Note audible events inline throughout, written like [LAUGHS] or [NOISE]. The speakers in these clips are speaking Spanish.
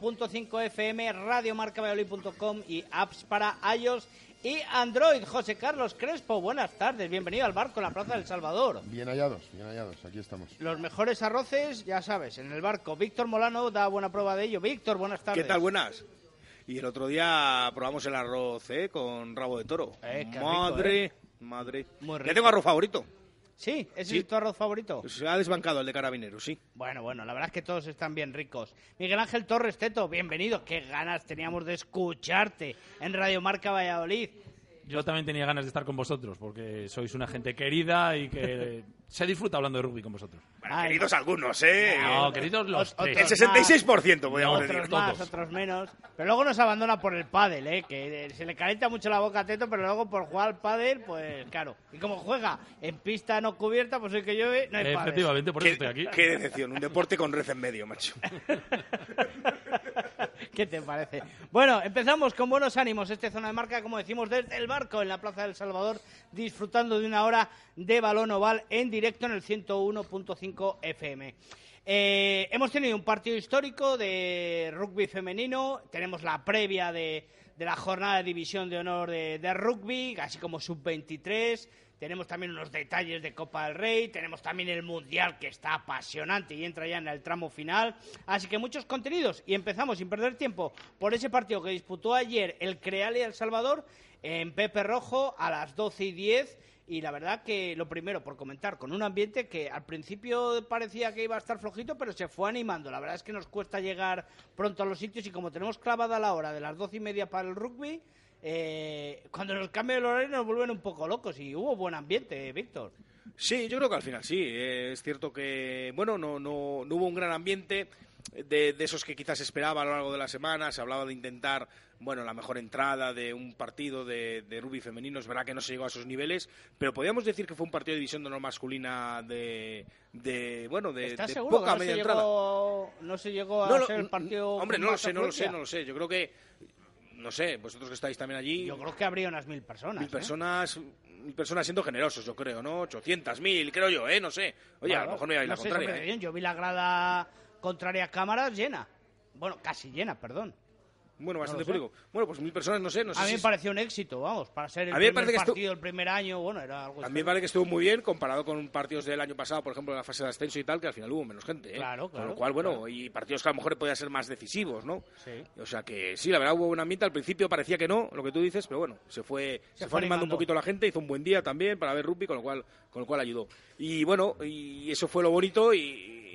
1.5 FM, radiomarcavalladolid.com y apps para iOS y Android. José Carlos Crespo, buenas tardes, bienvenido al barco en la Plaza del Salvador. Bien hallados, bien hallados, aquí estamos. Los mejores arroces, ya sabes, en el barco. Víctor Molano da buena prueba de ello. Víctor, buenas tardes. ¿Qué tal? Buenas. Y el otro día probamos el arroz ¿eh? con rabo de toro. Eh, qué rico, madre, ¿eh? madre. Muy Ya rico. tengo arroz favorito. Sí, ¿ese Sí. es tu arroz favorito? Se ha desbancado el de carabineros, sí. Bueno, bueno, la verdad es que todos están bien ricos. Miguel Ángel Torres Teto, bienvenido. Qué ganas teníamos de escucharte en Radio Marca Valladolid. Yo también tenía ganas de estar con vosotros, porque sois una gente querida y que [LAUGHS] se disfruta hablando de rugby con vosotros. Bueno, Ay, queridos algunos, ¿eh? No, queridos los tres. El 66%, podríamos otros decir. más, todos. otros menos. Pero luego nos abandona por el pádel, ¿eh? Que eh, se le calienta mucho la boca a Teto, pero luego por jugar al pádel, pues claro. Y como juega en pista no cubierta, pues hoy que llueve, no hay pádel. Efectivamente, por eso estoy aquí. qué decepción, un deporte con red en medio, macho. [LAUGHS] ¿Qué te parece? Bueno, empezamos con buenos ánimos. Este zona de marca, como decimos, desde el barco en la Plaza del Salvador, disfrutando de una hora de balón oval en directo en el 101.5 FM. Eh, hemos tenido un partido histórico de rugby femenino. Tenemos la previa de, de la jornada de división de honor de, de rugby, así como sub-23. Tenemos también unos detalles de Copa del Rey, tenemos también el Mundial que está apasionante y entra ya en el tramo final. Así que muchos contenidos y empezamos sin perder tiempo por ese partido que disputó ayer el Creal y El Salvador en Pepe Rojo a las 12 y 10. Y la verdad que lo primero, por comentar, con un ambiente que al principio parecía que iba a estar flojito, pero se fue animando. La verdad es que nos cuesta llegar pronto a los sitios y como tenemos clavada la hora de las doce y media para el rugby, eh, cuando nos cambia el horario nos vuelven un poco locos y hubo buen ambiente, Víctor. Sí, yo creo que al final sí. Eh, es cierto que, bueno, no, no, no hubo un gran ambiente de, de esos que quizás esperaba a lo largo de la semana. Se hablaba de intentar, bueno, la mejor entrada de un partido de, de rugby femenino. Es verdad que no se llegó a esos niveles, pero podríamos decir que fue un partido de división de honor masculina de, de bueno, de, ¿Estás de seguro poca que no media se, entrada. llegó, no se llegó a No, ser el partido hombre, no lo sé, no lo sé, no lo sé. Yo creo que, no sé, vosotros que estáis también allí, Yo creo que habría unas mil personas. mil ¿eh? personas, mil personas siendo generosos, yo creo, ¿no? 800, mil, creo yo, ¿eh? No sé. Oye, a lo mejor me vais no la sé, contraria. ¿eh? Yo vi la grada contraria a cámaras llena. Bueno, casi llena, perdón. Bueno, bastante No público. Bueno, pues mil personas, no sé, no sé a mí me pareció un éxito, vamos, para ser el A mí me primer partido del primer año, bueno, era algo A mí me parece que estuvo muy bien comparado con partidos del año pasado, por ejemplo, en la fase de ascenso y tal, que al final hubo menos gente. ¿eh? Claro, Con claro, lo cual, bueno, claro. y partidos que a lo mejor podían ser más decisivos, ¿no? Sí. O sea que sí, la verdad hubo buen ambiente. Al principio parecía que no, lo que tú dices, pero bueno, se fue, se fue fue animando un poquito la gente, hizo un buen día también para ver rugby, con lo cual, con lo cual ayudó. Y bueno, y eso fue lo bonito y,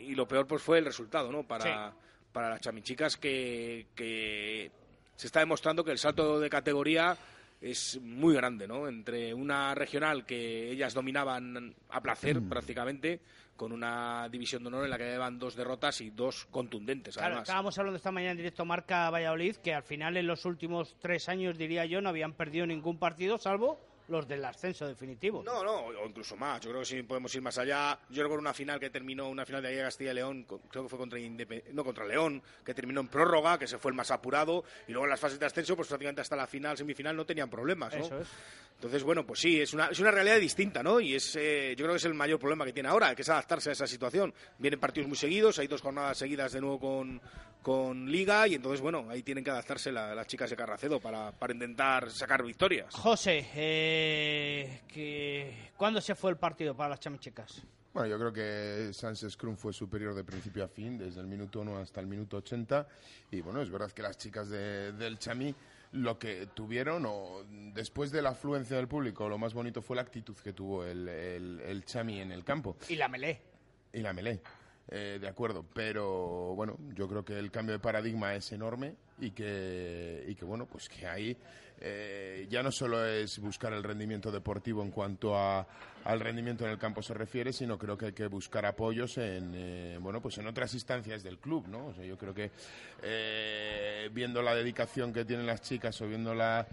y lo peor pues fue el resultado, ¿no? Para, para las chamichicas que, que se está demostrando que el salto de categoría es muy grande, ¿no? Entre una regional que ellas dominaban a placer prácticamente, con una división de honor en la que llevan dos derrotas y dos contundentes, Claro, además. estábamos hablando esta mañana en directo Marca Valladolid, que al final en los últimos tres años, diría yo, no habían perdido ningún partido, salvo los del ascenso definitivo. No, no, o incluso más. Yo creo que sí podemos ir más allá. Yo recuerdo una final que terminó, una final de Liga Castilla y León, creo que fue contra Indepe- no contra León, que terminó en prórroga, que se fue el más apurado, y luego en las fases de ascenso, pues prácticamente hasta la final, semifinal, no tenían problemas, ¿no? Eso es. Entonces, bueno, pues sí, es una, es una realidad distinta, ¿no? Y es, eh, yo creo que es el mayor problema que tiene ahora, que es adaptarse a esa situación. Vienen partidos muy seguidos, hay dos jornadas seguidas de nuevo con, con Liga, y entonces, bueno, ahí tienen que adaptarse la- las chicas de Carracedo para, para intentar sacar victorias. José, eh, que... ¿cuándo se fue el partido para las chamichecas? Bueno, yo creo que Sans Scrum fue superior de principio a fin, desde el minuto 1 hasta el minuto 80. Y bueno, es verdad que las chicas de- del Chamí lo que tuvieron, o después de la afluencia del público, lo más bonito fue la actitud que tuvo el, el, el Chamí en el campo. Y la melé. Y la melé. Eh, de acuerdo, pero bueno, yo creo que el cambio de paradigma es enorme y que, y que bueno, pues que ahí eh, ya no solo es buscar el rendimiento deportivo en cuanto a, al rendimiento en el campo se refiere, sino creo que hay que buscar apoyos en, eh, bueno, pues en otras instancias del club, ¿no? O sea, yo creo que eh, viendo la dedicación que tienen las chicas o viendo la,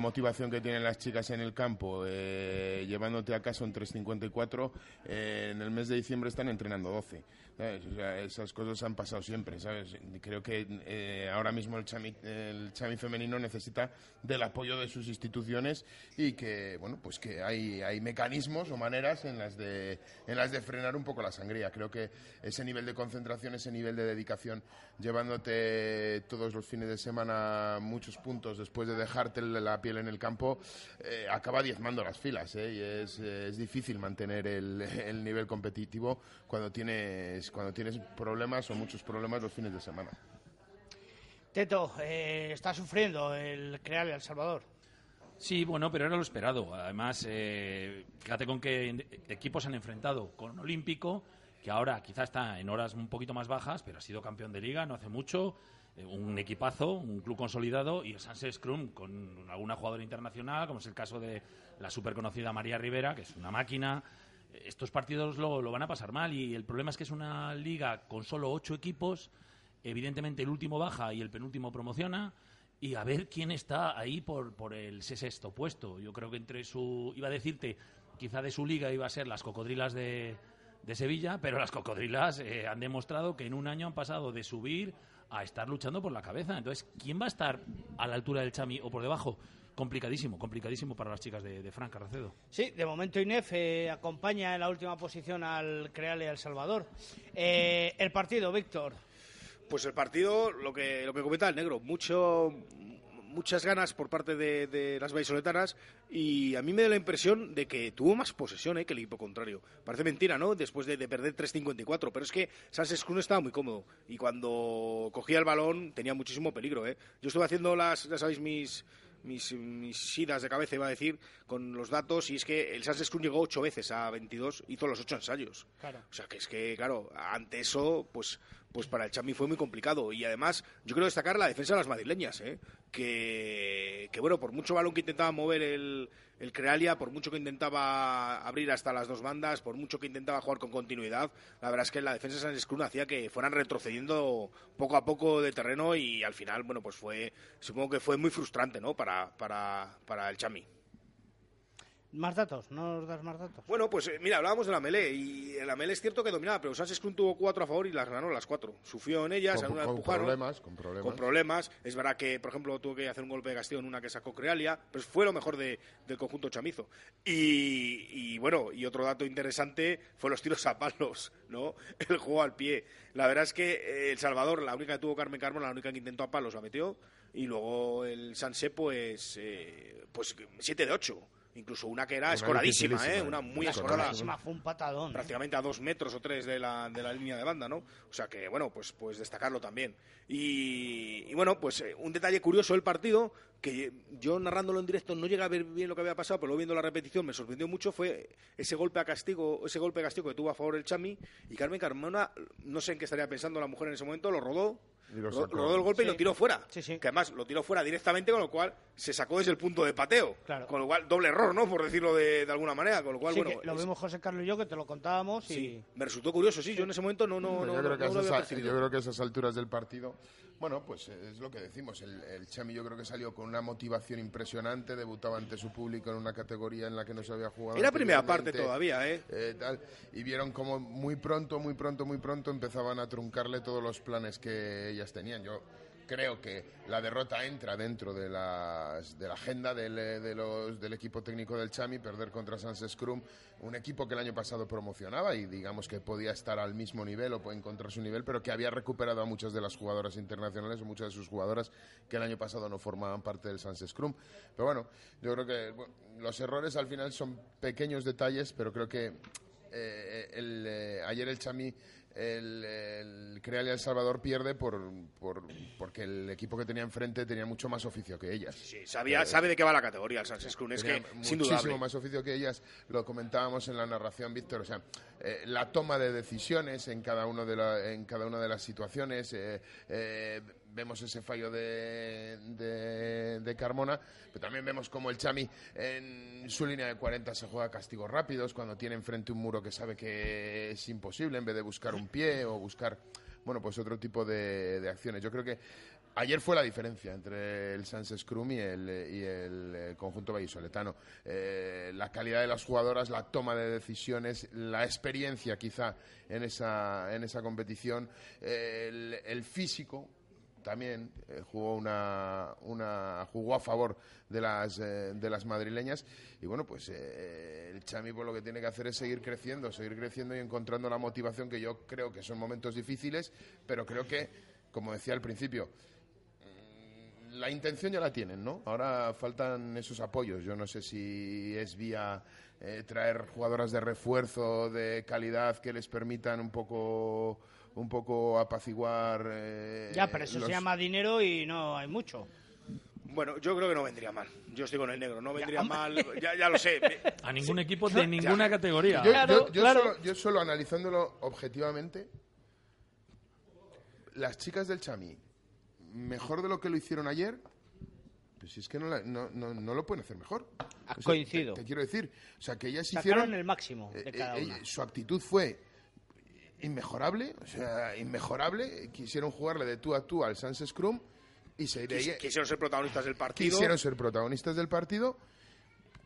motivación que tienen las chicas en el campo, llevándote a casa un 354, en el mes de diciembre están entrenando 12 esas cosas han pasado siempre, ¿sabes? Creo que eh, ahora mismo el chami, el chami femenino necesita del apoyo de sus instituciones y que, bueno, pues que hay, hay mecanismos o maneras en las, de, en las de frenar un poco la sangría. Creo que ese nivel de concentración, ese nivel de dedicación, llevándote todos los fines de semana muchos puntos después de dejarte la piel en el campo, eh, acaba diezmando las filas, ¿eh? Y es, es difícil mantener el, el nivel competitivo cuando tienes cuando tienes problemas o muchos problemas los fines de semana. Teto, eh, está sufriendo el crear El Salvador. Sí, bueno, pero era lo esperado. Además, eh, fíjate con qué equipos han enfrentado. Con Olímpico, que ahora quizá está en horas un poquito más bajas, pero ha sido campeón de liga no hace mucho. Eh, un equipazo, un club consolidado. Y el Sunset Scrum con alguna jugadora internacional, como es el caso de la súper conocida María Rivera, que es una máquina estos partidos lo, lo, van a pasar mal y el problema es que es una liga con solo ocho equipos, evidentemente el último baja y el penúltimo promociona y a ver quién está ahí por, por el sexto puesto. Yo creo que entre su, iba a decirte, quizá de su liga iba a ser las cocodrilas de, de Sevilla, pero las cocodrilas eh, han demostrado que en un año han pasado de subir a estar luchando por la cabeza. Entonces, ¿quién va a estar a la altura del Chami o por debajo? complicadísimo, complicadísimo para las chicas de, de Fran. Sí, de momento INEF eh, acompaña en la última posición al Creale El Salvador. Eh, el partido, Víctor. Pues el partido, lo que, lo que comenta el negro, mucho, muchas ganas por parte de, las vallisoletanas y a mí me da la impresión de que tuvo más posesión eh, que el equipo contrario. Parece mentira, ¿no? Después de, perder 3.54, pero es que Sánchez Cruz estaba muy cómodo y cuando cogía el balón tenía muchísimo peligro. ¿eh? Yo estuve haciendo las, ya sabéis, mis, mis, mis idas de cabeza, iba a decir, con los datos, y es que el Cruz llegó ocho veces a 22, hizo los ocho ensayos. O sea, que es que, claro, ante eso, pues pues para el Chami fue muy complicado. Y además, yo quiero destacar la defensa de las madrileñas, ¿eh? que, que, bueno, por mucho balón que intentaba mover el, el Crealia, por mucho que intentaba abrir hasta las dos bandas, por mucho que intentaba jugar con continuidad, la verdad es que la defensa de San Escruna hacía que fueran retrocediendo poco a poco de terreno y al final, bueno, pues fue, supongo que fue muy frustrante, ¿no? Para, para, para el Chami. Más datos, ¿no nos das más datos? Bueno, pues eh, mira, hablábamos de la Melé y la Melé es cierto que dominaba, pero Sánchez Cruz tuvo cuatro a favor y las ganó las cuatro. Sufrió en ellas, con, con problemas, con problemas. Con problemas. Es verdad que, por ejemplo, tuvo que hacer un golpe de castigo en una que sacó Crealia, pero fue lo mejor de, del conjunto chamizo. Y, y, bueno, y otro dato interesante fue los tiros a palos, ¿no? [LAUGHS] El juego al pie. La verdad es que eh, El Salvador, la única que tuvo Carmen Carmona, la única que intentó a palos, la metió. Y luego el Sanse, pues, eh, pues 7 de 8 incluso una que era escoradísima, ¿eh? una muy escorada. Fue un patadón. ¿eh? Prácticamente a dos metros o tres de la, de la línea de banda, ¿no? O sea que, bueno, pues, pues destacarlo también. Y, bueno, pues eh, un detalle curioso del partido, que yo narrándolo en directo no llega a ver bien lo que había pasado, pero luego viendo la repetición me sorprendió mucho, fue ese golpe a castigo, ese golpe de castigo que tuvo a favor el Chami, y Carmen Carmona, no sé en qué estaría pensando la mujer en ese momento, lo rodó, lo, rodó el golpe y lo tiró fuera. Que además lo tiró fuera directamente, con lo cual se sacó desde el punto de pateo. Con lo cual, doble error, ¿no? Por decirlo de, alguna manera. Con lo cual, bueno. lo vimos José Carlos y yo, que te lo contábamos. Y... me resultó curioso, sí. Yo en ese momento no, no, no, yo creo, que yo creo que a esas alturas del partido bueno, pues es lo que decimos. El, Chami yo creo que salió con una motivación impresionante, debutaba ante su público en una categoría en la que no se había jugado. Era primera parte todavía, ¿eh? ¿eh? tal, y vieron como muy pronto, muy pronto, muy pronto empezaban a truncarle todos los planes que ellas tenían. Yo creo que la derrota entra dentro de, las, de la agenda del, eh, del equipo técnico del Chami, perder contra Sans Scrum, un equipo que el año pasado promocionaba y digamos que podía estar al mismo nivel o puede encontrar su nivel, pero que había recuperado a muchas de las jugadoras internacionales o muchas de sus jugadoras que el año pasado no formaban parte del Sans Scrum. Pero bueno, yo creo que los errores al final son pequeños detalles, pero creo que eh, el, eh, ayer el Chami el, el Creal El Salvador pierde por, por, porque el equipo que tenía enfrente tenía mucho más oficio que ellas. Sí, sabía, sabe de qué va la categoría el Sánchez es que muchísimo más oficio que ellas, lo comentábamos en la narración, Víctor, o sea, eh, la toma de decisiones en cada, uno de la, en cada una de las situaciones, eh, eh, vemos ese fallo de, de, Carmona, pero también vemos como el Chami en su línea de 40 se juega castigos rápidos, cuando tiene enfrente un muro que sabe que es imposible, en vez de buscar un pie o buscar, bueno, pues otro tipo de, acciones. Yo creo que Ayer fue la diferencia entre el Sans Scrum y el, y el eh, conjunto vallisoletano. Eh, la calidad de las jugadoras, la toma de decisiones, la experiencia quizá en esa, en esa competición, el físico, también eh, jugó una, una, jugó a favor de las eh, de las madrileñas y bueno pues eh, el Chami pues lo que tiene que hacer es seguir creciendo seguir creciendo y encontrando la motivación que yo creo que son momentos difíciles pero creo que como decía al principio mm, la intención ya la tienen, ¿no? Ahora faltan esos apoyos. Yo no sé si es vía eh, traer jugadoras de refuerzo, de calidad, que les permitan un poco un poco apaciguar. Eh, Ya, pero eso los- se llama dinero y no hay mucho. Bueno, yo creo que no vendría mal. Yo estoy con el negro, no vendría mal. Ya, ya lo sé. [LAUGHS] A ningún equipo de [LAUGHS] ninguna categoría. Yo, Claro, yo- yo claro. Solo, yo solo analizándolo objetivamente, las chicas del Chami, mejor de lo que lo hicieron ayer, pues es que no, la- no, no- no lo pueden hacer mejor. Ha O sea, coincido. Te, te quiero decir, o sea, que ellas Sacaron hicieron... el máximo de eh, cada eh, su actitud fue inmejorable, o sea, inmejorable. Quisieron jugarle de tú a tú al Sans Scrum y se Quis- Quisieron ser protagonistas del partido. quisieron ser protagonistas del partido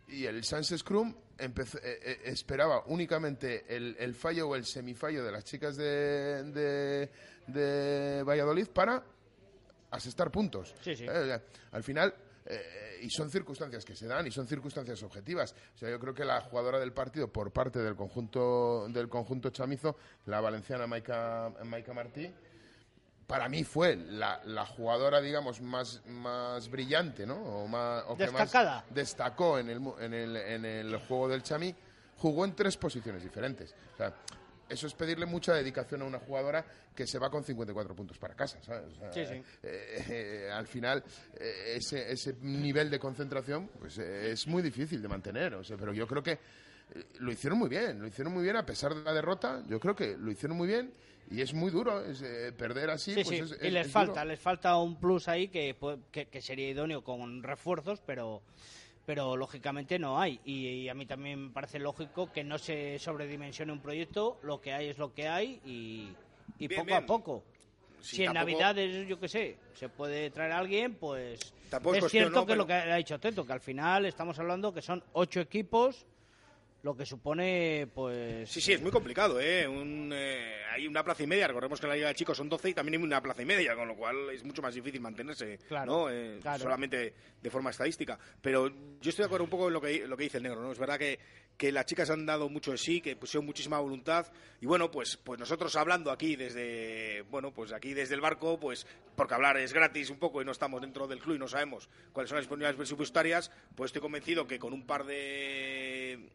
y el Sans Scrum empezó- eh, eh, esperaba únicamente el, el fallo o el semifallo de las chicas de, de, de Valladolid para asestar puntos. Sí, sí. Eh, al final, eh, y son circunstancias que se dan y son circunstancias objetivas. O sea, yo creo que la jugadora del partido por parte del conjunto del conjunto chamizo, la valenciana Maika, Maika Martí, para mí fue la, la jugadora, digamos, más, más brillante, ¿no? O, más, o que más Destacada. destacó en el, en, el, en el juego del Chami, jugó en tres posiciones diferentes. O sea, eso es pedirle mucha dedicación a una jugadora que se va con 54 puntos para casa, ¿sabes? O sea, Sí, sí. eh, eh, al final, eh, ese, ese nivel de concentración pues, es muy difícil de mantener. O sea, pero yo creo que lo hicieron muy bien, lo hicieron muy bien a pesar de la derrota. Yo creo que lo hicieron muy bien y es muy duro es, eh, perder así. Sí, pues sí, es- y es- les es falta, duro. les falta un plus ahí que, pu- que, que sería idóneo con refuerzos, pero pero lógicamente no hay. Y, y a mí también me parece lógico que no se sobredimensione un proyecto, lo que hay es lo que hay y, y Bien, poco bien. a poco. Si en tampoco- Navidades, yo qué sé, se puede traer a alguien, pues Tampoco es cierto que lo Pero- que ha dicho Teto, que al final estamos hablando que son ocho equipos, lo que supone, pues... Sí, sí, es muy complicado, ¿eh? Un, eh, hay una plaza y media, recordemos que en la Liga de Chicos son 12 y también hay una plaza y media, con lo cual es mucho más difícil mantenerse, Claro, ¿no? Eh, claro. Solamente de forma estadística. Pero yo estoy de acuerdo un poco en lo que, lo que dice el negro, ¿no? Es verdad que, que las chicas han dado mucho de sí, que pusieron muchísima voluntad y bueno, pues, pues nosotros hablando aquí desde, bueno, pues aquí desde el barco, pues porque hablar es gratis un poco y no estamos dentro del club y no sabemos cuáles son las disponibilidades presupuestarias, pues estoy convencido que con un par de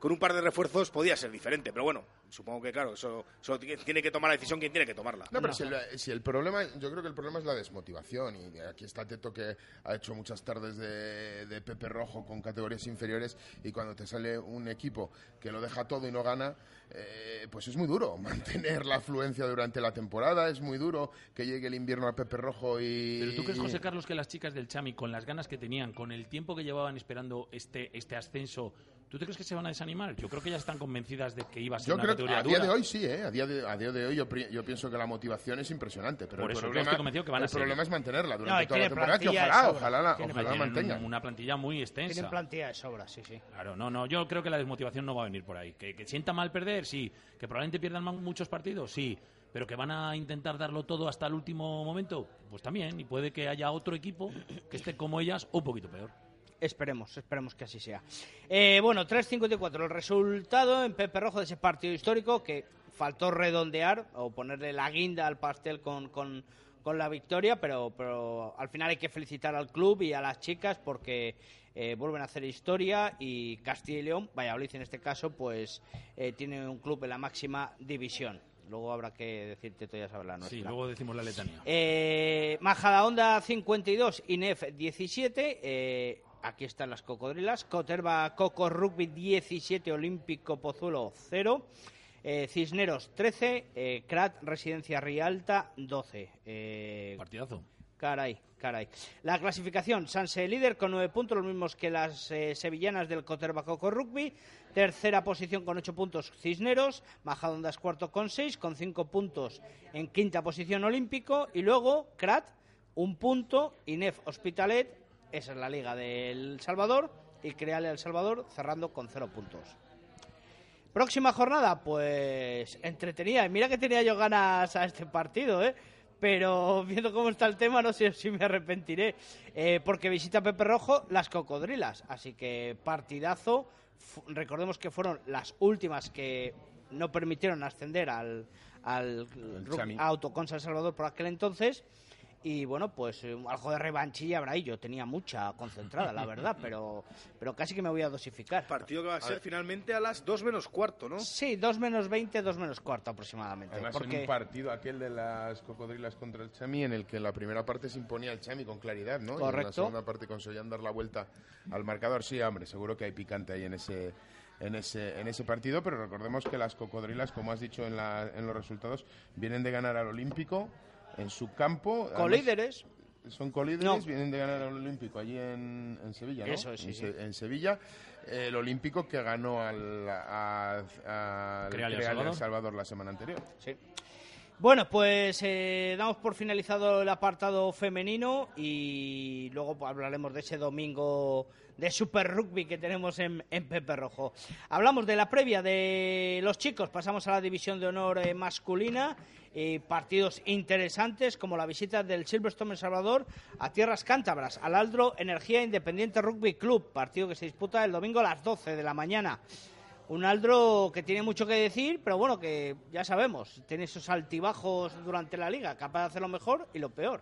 con un par de refuerzos podía ser diferente, pero bueno, supongo que claro, eso, eso ti- tiene que tomar la decisión quien tiene que tomarla. No, pero si el, si el problema, yo creo que el problema es la desmotivación. Y aquí está Teto que ha hecho muchas tardes de, de Pepe Rojo con categorías inferiores. Y cuando te sale un equipo que lo deja todo y no gana, eh, pues es muy duro [LAUGHS] mantener la afluencia durante la temporada. Es muy duro que llegue el invierno a Pepe Rojo y. Pero tú crees, José Carlos, que las chicas del Chami, con las ganas que tenían, con el tiempo que llevaban esperando este, este ascenso, ¿tú te crees que se van a desanimar? Yo creo que ya están convencidas de que iba a ser Yo una creo categoría a día de hoy sí, ¿eh? A día de, a día de hoy yo, pienso que la motivación es impresionante. Pero Por el eso, yo problema, estoy convencido que van a el problema es mantenerla durante toda la temporada. Que ojalá, ojalá, la, ojalá la mantengan. una plantilla muy extensa. Tienen plantilla de sobra, sí, sí. Claro, no, no, yo creo que la desmotivación no va a venir por ahí. Que, que sienta mal perder, sí. Que probablemente pierdan muchos partidos, sí. Pero que van a intentar darlo todo hasta el último momento, pues también. Y puede que haya otro equipo que esté como ellas o un poquito peor. Esperemos, esperemos que así sea. Eh, bueno, 3.54 el resultado en Pepe Rojo de ese partido histórico que faltó redondear o ponerle la guinda al pastel con, con, con la victoria, pero, pero al final hay que felicitar al club y a las chicas porque eh, vuelven a hacer historia y Castilla y León, Valladolid en este caso, pues eh, tiene un club en la máxima división. Luego habrá que decirte, tú ya sabes la nuestra. Sí, luego decimos la letanía. Eh, Majadahonda 52, INEF 17. eh, aquí están las cocodrilas. Coterba Coco Rugby 17, Olímpico Pozuelo 0. Eh, Cisneros 13, eh, Crat Residencia Rialta 12. Eh, Partidazo. Caray, caray. La clasificación, Sanse líder con nueve puntos, los mismos que las eh, sevillanas del Coterbacoco Rugby. Tercera posición con ocho puntos Cisneros, Majadondas cuarto con seis, con cinco puntos en quinta posición Olímpico. Y luego Crat, un punto, INEF Hospitalet, esa es la liga del Salvador, y Creale El Salvador cerrando con cero puntos. Próxima jornada, pues entretenida. Mira que tenía yo ganas a este partido, ¿eh? pero [LAUGHS] viendo cómo está el tema no sé si me arrepentiré, eh, porque visita Pepe Rojo las cocodrilas, así que partidazo, F recordemos que fueron las últimas que no permitieron ascender al, al Autoconsa El Salvador por aquel entonces, y bueno, pues eh, algo de revanchilla habrá ahí. Yo tenía mucha concentrada, la verdad, [LAUGHS] pero, pero casi que me voy a dosificar. Partido que va a ser finalmente a las 2 menos cuarto, ¿no? Sí, 2 menos 20, 2 menos cuarto aproximadamente. Además, porque... en un partido aquel de las cocodrilas contra el Chami, en el que en la primera parte se imponía el Chami con claridad, ¿no? Correcto. Y en la segunda parte conseguían dar la vuelta al marcador. Sí, hombre, seguro que hay picante ahí en ese en ese, en ese partido, pero recordemos que las cocodrilas, como has dicho en, la, en los resultados, vienen de ganar al Olímpico en su campo. Colíderes. Son colíderes, vienen de ganar al Olímpico allí en, en Sevilla, ¿no? Eso es, sí, en, sí. en, Sevilla. El Olímpico que ganó al, a, Salvador. El Salvador la semana anterior. Sí. Bueno, pues eh, damos por finalizado el apartado femenino y luego pues, hablaremos de ese domingo de Super Rugby que tenemos en, en, Pepe Rojo. Hablamos de la previa de los chicos, pasamos a la división de honor eh, masculina. Eh, partidos interesantes como la visita del Silverstone El Salvador a Tierras Cántabras, al Aldro Energía Independiente Rugby Club, partido que se disputa el domingo a las 12 de la mañana. Un Aldro que tiene mucho que decir, pero bueno, que ya sabemos, tiene esos altibajos durante la liga, capaz de hacer lo mejor y lo peor.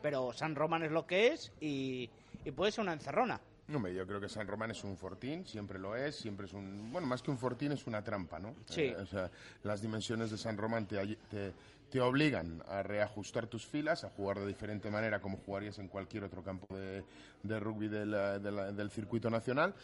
Pero San Román es lo que es y, y puede ser una encerrona. Hombre, yo creo que San Román es un fortín, siempre lo es, siempre es un... Bueno, más que un fortín es una trampa, ¿no? Sí. Eh, o sea, las dimensiones de San Román te, te, te, obligan a reajustar tus filas, a jugar de diferente manera como jugarías en cualquier otro campo de, de rugby de la, de la, del circuito nacional.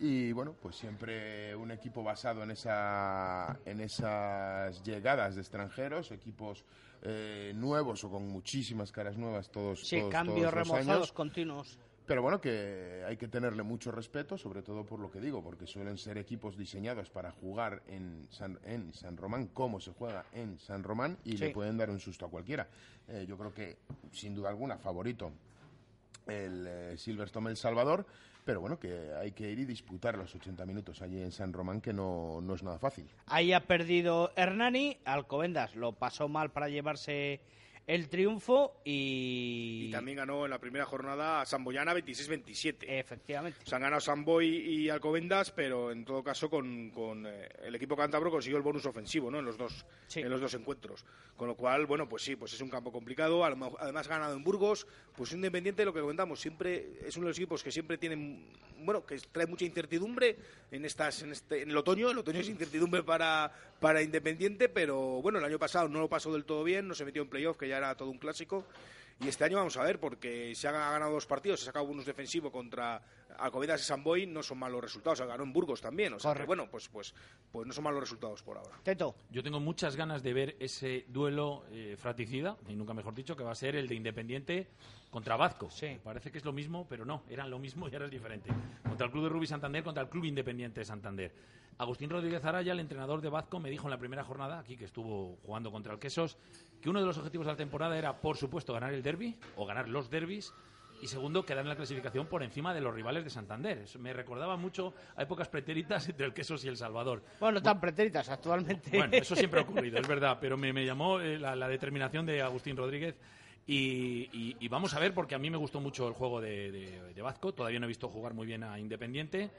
Y bueno, pues siempre un equipo basado en, esa, en esas llegadas de extranjeros, equipos eh, nuevos o con muchísimas caras nuevas todos, sí, todos, cambios todos los remozados años. continuos. Pero bueno, que hay que tenerle mucho respeto, sobre todo por lo que digo, porque suelen ser equipos diseñados para jugar en San, en San Román como se juega en San Román y Sí. le pueden dar un susto a cualquiera. Eh, yo creo que, sin duda alguna, favorito el eh, Silverstone El Salvador, pero bueno, que hay que ir y disputar los 80 minutos allí en San Román, que no, no es nada fácil. Ahí ha perdido Hernani, Alcobendas lo pasó mal para llevarse el triunfo y... Y también ganó en la primera jornada a Samboyana 26-27. Efectivamente. Se han ganado Samboy y Alcobendas, pero en todo caso con, con eh, el equipo cántabro consiguió el bonus ofensivo, ¿no? En los dos Sí. en los dos encuentros. Con lo cual, bueno, pues sí, pues es un campo complicado. Además ha ganado en Burgos, pues Independiente, lo que comentamos, siempre es uno de los equipos que siempre tienen, bueno, que trae mucha incertidumbre en estas, en este, en el otoño. El otoño es incertidumbre para para Independiente, pero bueno, el año pasado no lo pasó del todo bien, no se metió en playoff, que ya era todo un clásico. Y este año vamos a ver, porque se han ganado dos partidos, se ha sacado bonus defensivo contra Alcobendas y Samboy, no son malos resultados. Se ganó en Burgos también, o sea que, bueno, pues, pues, pues no son malos resultados por ahora. Teto. Yo tengo muchas ganas de ver ese duelo eh, fratricida, y nunca mejor dicho, que va a ser el de Independiente contra Vazco. Sí. Parece que es lo mismo, pero no, eran lo mismo y ahora es diferente. Contra el Club de Rugby Santander, contra el Club Independiente de Santander. Agustín Rodríguez Araya, el entrenador de Vazco, me dijo en la primera jornada, aquí que estuvo jugando contra el Quesos, que uno de los objetivos de la temporada era, por supuesto, ganar el derby o ganar los derbis. Y segundo, quedar en la clasificación por encima de los rivales de Santander. Eso me recordaba mucho a épocas pretéritas entre el Quesos y el Salvador. Bueno, tan pretéritas actualmente. Bueno, eso siempre ha ocurrido, es verdad, pero me, me llamó eh, la, la determinación de Agustín Rodríguez y, y- y vamos a ver, porque a mí me gustó mucho el juego de, de, de Vazco, todavía no he visto jugar muy bien a Independiente,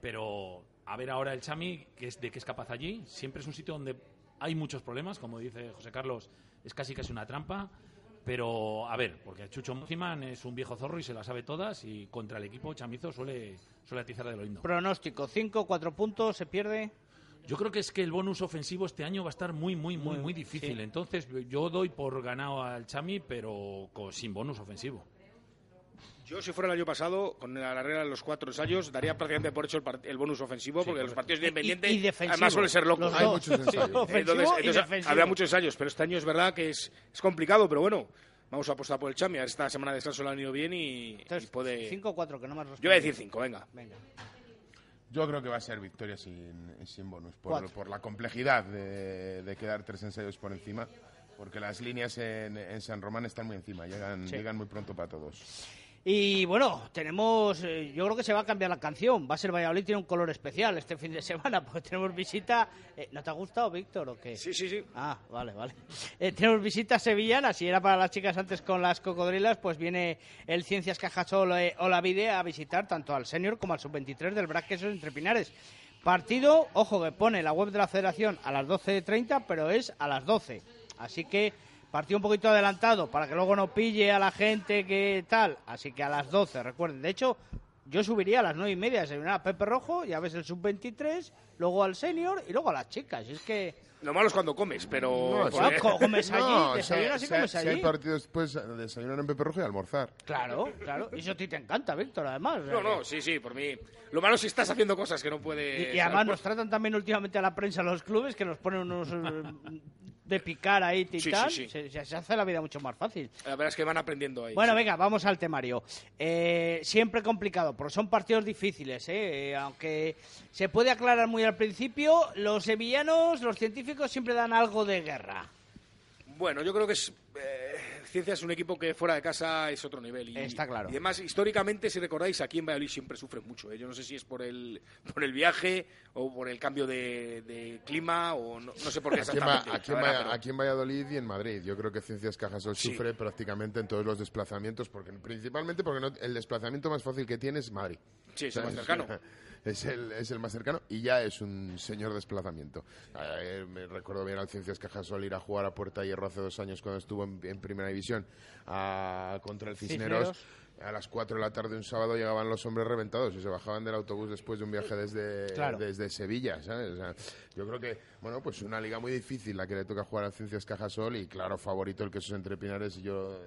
pero a ver ahora el Chami, que es, de qué es capaz allí, siempre es un sitio donde hay muchos problemas, como dice José Carlos, es casi casi una trampa, pero a ver, porque Chucho Mociman es un viejo zorro y se la sabe todas y contra el equipo chamizo suele, suele atizar de lo lindo. Pronóstico, 5, 4 puntos, se pierde. Yo creo que es que el bonus ofensivo este año va a estar muy, muy, muy, muy difícil. sí. Entonces, yo doy por ganado al Chami, pero sin bonus ofensivo. Yo, si fuera el año pasado, con la regla de los cuatro ensayos, daría prácticamente por hecho el, part- el bonus ofensivo, porque los partidos de Independiente Y- y defensivo. además suelen ser locos. Hay muchos ensayos. Entonces, y habría muchos ensayos, pero este año es verdad que es, es complicado, pero bueno, vamos a apostar por el Chami. Esta semana de descanso le han ido bien y, y Entonces, puede... 5 o 4, que no más Yo voy a decir cinco, venga. Venga. Yo creo que va a ser victoria sin, sin bonus, por, por la complejidad de, de quedar tres ensayos por encima, porque las líneas en, en San Román están muy encima, llegan, Sí. llegan muy pronto para todos. Y bueno, tenemos, eh, yo creo que se va a cambiar la canción. Va a ser Valladolid, tiene un color especial este fin de [LAUGHS] semana, porque tenemos visita. eh, ¿No te ha gustado, Víctor, o qué? Sí, sí, sí. Ah, vale, vale. [LAUGHS] Eh, tenemos visita sevillana, si era para las chicas antes con las cocodrilas, pues viene el Ciencias Cajasol eh, Olavide a visitar tanto al senior como al sub-23 del Braquesos entre Pinares. Partido, ojo que pone la web de la federación a las 12.30, pero es a las 12. Así que partido un poquito adelantado para que luego no pille a la gente que tal. Así que a las 12, recuerden. De hecho, yo subiría a las 9 y media, desayunar a Pepe Rojo, ya ves el sub-23, luego al senior y luego a las chicas. Y es que... Lo malo es cuando comes, pero... No, [LAUGHS] comes allí, No, desayunas si- y si- comes si allí. hay partidos después, desayunar en Pepe Rojo y almorzar. Claro, claro. Y eso a ti te encanta, Víctor, además. No, no, sí, sí, por mí. Lo malo es si estás haciendo cosas que no Y, puedes... y además nos tratan también últimamente a la prensa los clubes que nos ponen unos eh, de picar ahí, Sí, titán. sí, sí. Se, se- hace la vida mucho más fácil. La verdad es que van aprendiendo ahí. Bueno, sí. venga, vamos al temario. Eh, siempre complicado, porque son partidos difíciles. Eh, aunque se puede aclarar muy al principio, los sevillanos, los científicos siempre dan algo de guerra. Bueno, yo creo que es, eh, Ciencia es un equipo que fuera de casa es otro nivel. Y, Está claro. Y además, históricamente, si recordáis, aquí en Valladolid siempre sufren mucho. ¿eh? Yo no sé si es por el, por el viaje o por el cambio de, de clima o no, no sé por qué Aquí en, Va- exactamente. aquí en verdad, aquí en Valladolid y en Madrid. Yo creo que Ciencias Cajasol Sí. sufre prácticamente en todos los desplazamientos, porque principalmente porque no- el desplazamiento más fácil que tiene es Madrid. Sí, es más cercano. [LAUGHS] Es el, es el más cercano y ya es un señor desplazamiento. Eh, me recuerdo bien al Ciencias Cajasol ir a jugar a Puerta Hierro hace dos años cuando estuvo en, en Primera División a- contra el Cisneros. Cisneros. A las 4 de la tarde un sábado llegaban los hombres reventados y se bajaban del autobús después de un viaje desde, Claro. desde Sevilla, ¿sabes? O sea, yo creo que, bueno, pues una liga muy difícil la que le toca jugar al Ciencias Cajasol y claro, favorito el que es entre Pinares y yo...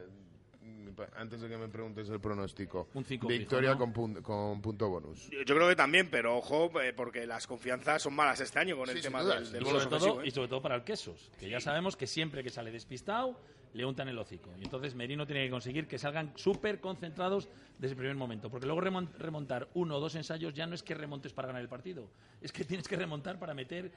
Antes de que me preguntes el pronóstico, Un cinco victoria fijo, ¿no? con, pun- con punto bonus. Yo yo creo que también, pero ojo, eh, porque las confianzas son malas este año con Sí, el tema duda, del, del Y sobre, ofensivo. todo, ¿eh? y sobre todo para el Quesos, que ya sabemos que siempre que sale despistado le untan el hocico. Y entonces Merino tiene que conseguir que salgan súper concentrados desde el primer momento. Porque luego remon- remontar uno o dos ensayos ya no es que remontes para ganar el partido. Es que tienes que remontar para meter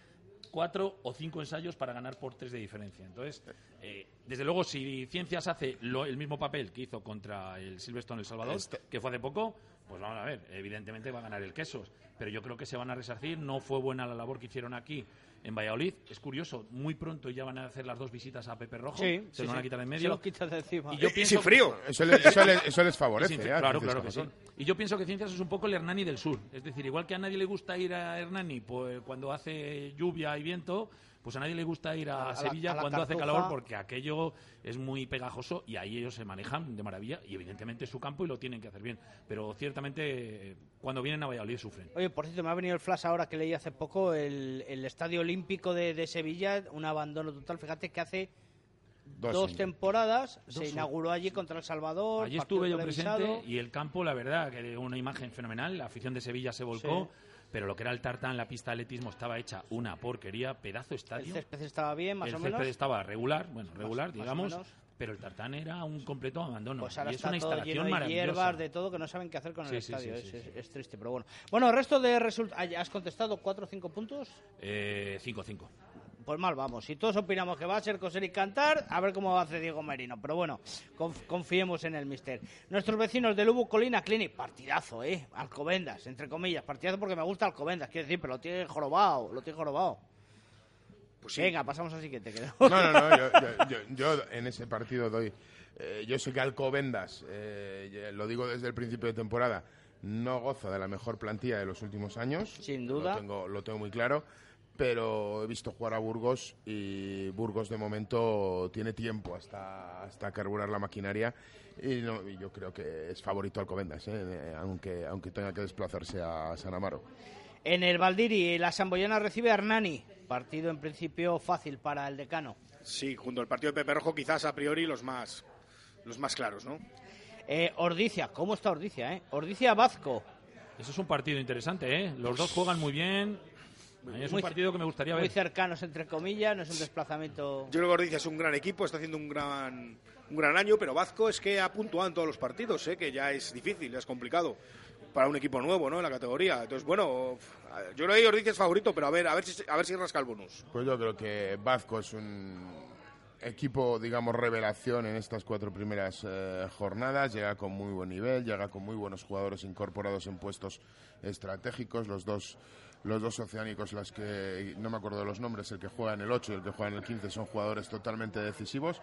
cuatro o cinco ensayos para ganar por tres de diferencia. Entonces, eh, desde luego, si Ciencias hace lo- el mismo papel que hizo contra el Silverstone El Salvador, Este- que fue hace poco, pues vamos a ver, evidentemente va a ganar el Quesos. Pero yo creo que se van a resarcir. No fue buena la labor que hicieron aquí en Valladolid. Es curioso, muy pronto ya van a hacer las dos visitas a Pepe Rojo. Sí, se sí, lo van a quitar de en Se medio. los quitas de encima. Y yo Y pienso- sin frío. Eso, le- eso le- eso les [LAUGHS] Y favorece. sin- a claro, Ciencias claro que sí. Y yo pienso que Ciencias es un poco el Hernani del sur. Es decir, igual que a nadie le gusta ir a Hernani pues, cuando hace lluvia y viento, pues a nadie le gusta ir a, A la- Sevilla a la cuando hace calor porque aquello es muy pegajoso y ahí ellos se manejan de maravilla y evidentemente es su campo y lo tienen que hacer bien. Pero ciertamente eh, cuando vienen a Valladolid sufren. Oye, por cierto, me ha venido el flash ahora que leí hace poco el, el Estadio Olímpico de, de Sevilla, un abandono total. Fíjate que hace Dos temporadas se inauguró allí contra El Salvador. Allí estuve yo presente y el campo, la verdad, que de una imagen fenomenal. La afición de Sevilla se volcó, pero lo que era el tartán, la pista de atletismo, estaba hecha una porquería, pedazo El estadio. césped estaba bien, más el o césped menos. estaba regular, bueno, regular, más digamos, pero el tartán era un completo abandono. Pues ahora y es está una todo instalación lleno de maravillosa. hierbas, de todo, que no saben qué hacer con el Sí, estadio. sí, es, es- es triste, pero bueno. Bueno, el resto de resultados. ¿Has contestado cuatro o cinco puntos? Eh, 5-5. Pues mal vamos. Si todos opinamos que va a ser coser y cantar, a ver cómo hace Diego Merino. Pero bueno, conf- confiemos en el mister. Nuestros vecinos de Lubu Colina Clinic, partidazo, ¿eh? Alcobendas, entre comillas. Partidazo porque me gusta Alcobendas, quiero decir, pero lo tiene jorobado, lo tiene jorobado. Pues sí. Venga, pasamos al siguiente. que- No, no, no, yo, yo- [LAUGHS] yo- yo en ese partido doy. eh, yo sé que Alcobendas, eh, lo digo desde el principio de temporada, no goza de la mejor plantilla de los últimos años. Sin duda. Lo tengo, lo tengo muy claro. Pero he visto jugar a Burgos y Burgos de momento tiene tiempo hasta, hasta carburar la maquinaria. Y, no- y yo creo que es favorito Alcobendas, eh, aunque, aunque tenga que desplazarse a San Amaro. En el Valdiri, la Samboyana recibe a Hernani. Partido en principio fácil para el decano. Sí, junto al partido de Pepe Rojo, quizás a priori los más, los más claros, ¿no? Eh, Ordicia, ¿cómo está Ordicia? Eh? Ordicia Vasco. Eso es un partido interesante, ¿eh? Los dos juegan muy bien. Es un partido que me gustaría ver. Muy cercanos, entre comillas, no es un desplazamiento. Yo creo que Ordicia es un gran equipo, está haciendo un gran, un gran año, pero Vasco es que ha puntuado en todos los partidos, ¿eh? que ya es difícil, es complicado para un equipo nuevo, ¿no? En la categoría. Entonces, bueno, yo creo que Ordicia es favorito, pero a ver, a ver si, a ver si rasca el bonus. Pues yo creo que Vasco es un equipo, digamos, revelación en estas cuatro primeras eh, jornadas. Llega con muy buen nivel, llega con muy buenos jugadores incorporados en puestos estratégicos. Los dos, los dos oceánicos, las que no me acuerdo de los nombres, el que juega en el 8 y el que juega en el 15, son jugadores totalmente decisivos.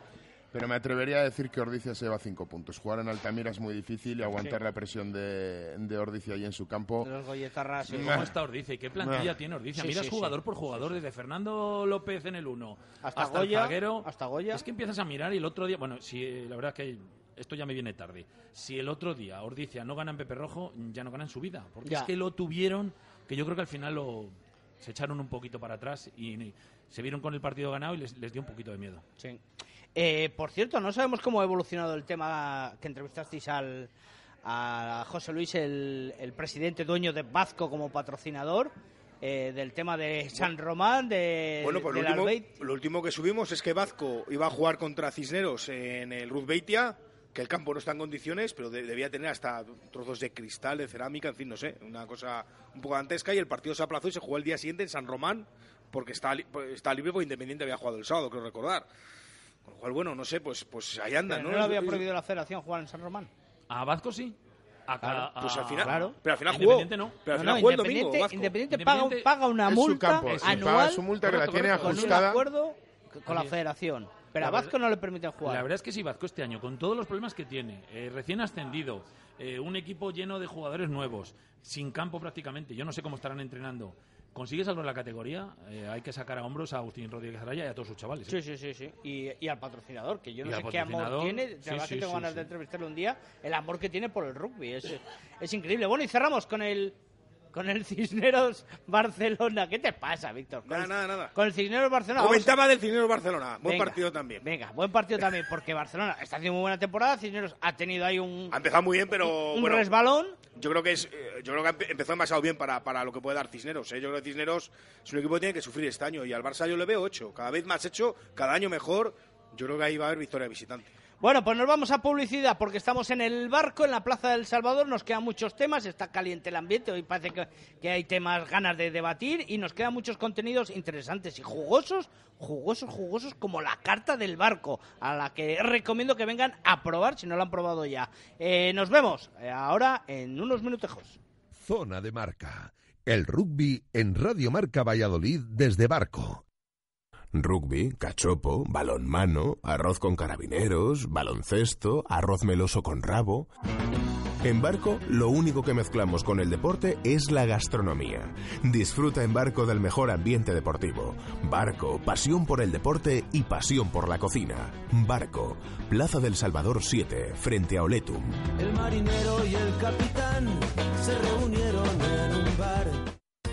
Pero me atrevería a decir que Ordicia se lleva cinco puntos. Jugar en Altamira es muy difícil y aguantar la presión de, de Ordicia ahí en su campo. ¿Cómo está Ordicia? ¿Y qué plantilla tiene Ordicia? Miras jugador por jugador, desde Fernando López en el 1 hasta, hasta Goya, hasta Goya. Es que empiezas a mirar y el otro día, bueno, si la verdad que esto ya me viene tarde. Si el otro día Ordicia no gana en Pepe Rojo, ya no gana en su vida. Porque es que lo tuvieron, que yo creo que al final lo, se echaron un poquito para atrás y, se vieron con el partido ganado y les, les dio un poquito de miedo. Sí. Eh, por cierto, no sabemos cómo ha evolucionado el tema que entrevistasteis al, a José Luis, el, presidente dueño de Vasco como patrocinador. Eh, del tema de San Román, de, bueno, pues lo, último, lo último que subimos es que Vasco iba a jugar contra Cisneros en el Ruth Beitia, que el campo no está en condiciones, pero debía tener hasta trozos de cristal, de cerámica, en fin, no sé, una cosa un poco dantesca. Y el partido se aplazó y se jugó el día siguiente en San Román, porque está, está libre porque Independiente había jugado el sábado, creo recordar. Con lo cual, bueno, no sé, pues, pues ahí andan, ¿no? ¿No había prohibido la federación jugar en San Román? A Vasco sí. A, pues al final, claro. pero al final jugó. Independiente no. Pero al final jugó el domingo, Independiente, paga, paga, una multa anual. Paga su multa que la tiene ajustada. Con un acuerdo con la federación. Pero a Vasco no le permiten jugar. La verdad es que sí, Vasco este año, con todos los problemas que tiene, eh, recién ascendido, eh, un equipo lleno de jugadores nuevos, sin campo prácticamente, yo no sé cómo estarán entrenando, consigues algo en la categoría, eh, hay que sacar a hombros a Agustín Rodríguez Araya y a todos sus chavales. Sí, sí, sí. sí. Y, al patrocinador, que yo no sé qué amor tiene. De verdad que tengo ganas de entrevistarlo un día. El amor que tiene por el rugby. Es, es increíble. Bueno, y cerramos con el con el Cisneros Barcelona. ¿Qué te pasa, Víctor? Nada, nada, nada. Con el Cisneros Barcelona. Comentaba del Cisneros Barcelona. Buen partido también. Venga, buen partido también, porque Barcelona está haciendo muy buena temporada. Cisneros ha tenido ahí un. Ha empezado muy bien, pero. Un resbalón. Yo creo que es, eh, yo creo que empezó demasiado bien para, para lo que puede dar Cisneros. ¿eh? Yo creo que Cisneros es un equipo que tiene que sufrir este año. Y al Barça yo le veo ocho. Cada vez más hecho, cada año mejor. Yo creo que ahí va a haber victoria visitante. Bueno, pues nos vamos a publicidad porque estamos en el barco, en la Plaza del Salvador, nos quedan muchos temas, está caliente el ambiente, hoy parece que, hay temas, ganas de debatir y nos quedan muchos contenidos interesantes y jugosos, jugosos, jugosos como la carta del barco, a la que recomiendo que vengan a probar si no lo han probado ya. Eh, nos vemos eh, ahora en unos minutejos. Zona de marca. El rugby en Radio Marca Valladolid desde barco. Rugby, cachopo, balonmano, arroz con carabineros, baloncesto, arroz meloso con rabo. En Barco, lo único que mezclamos con el deporte es la gastronomía. Disfruta en Barco del mejor ambiente deportivo. Barco, pasión por el deporte y pasión por la cocina. Barco, Plaza del Salvador 7, frente a Oletum. El marinero y el capitán se reunieron.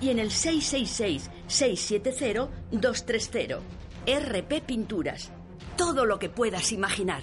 y en el 666-670-230. RP Pinturas. Todo lo que puedas imaginar.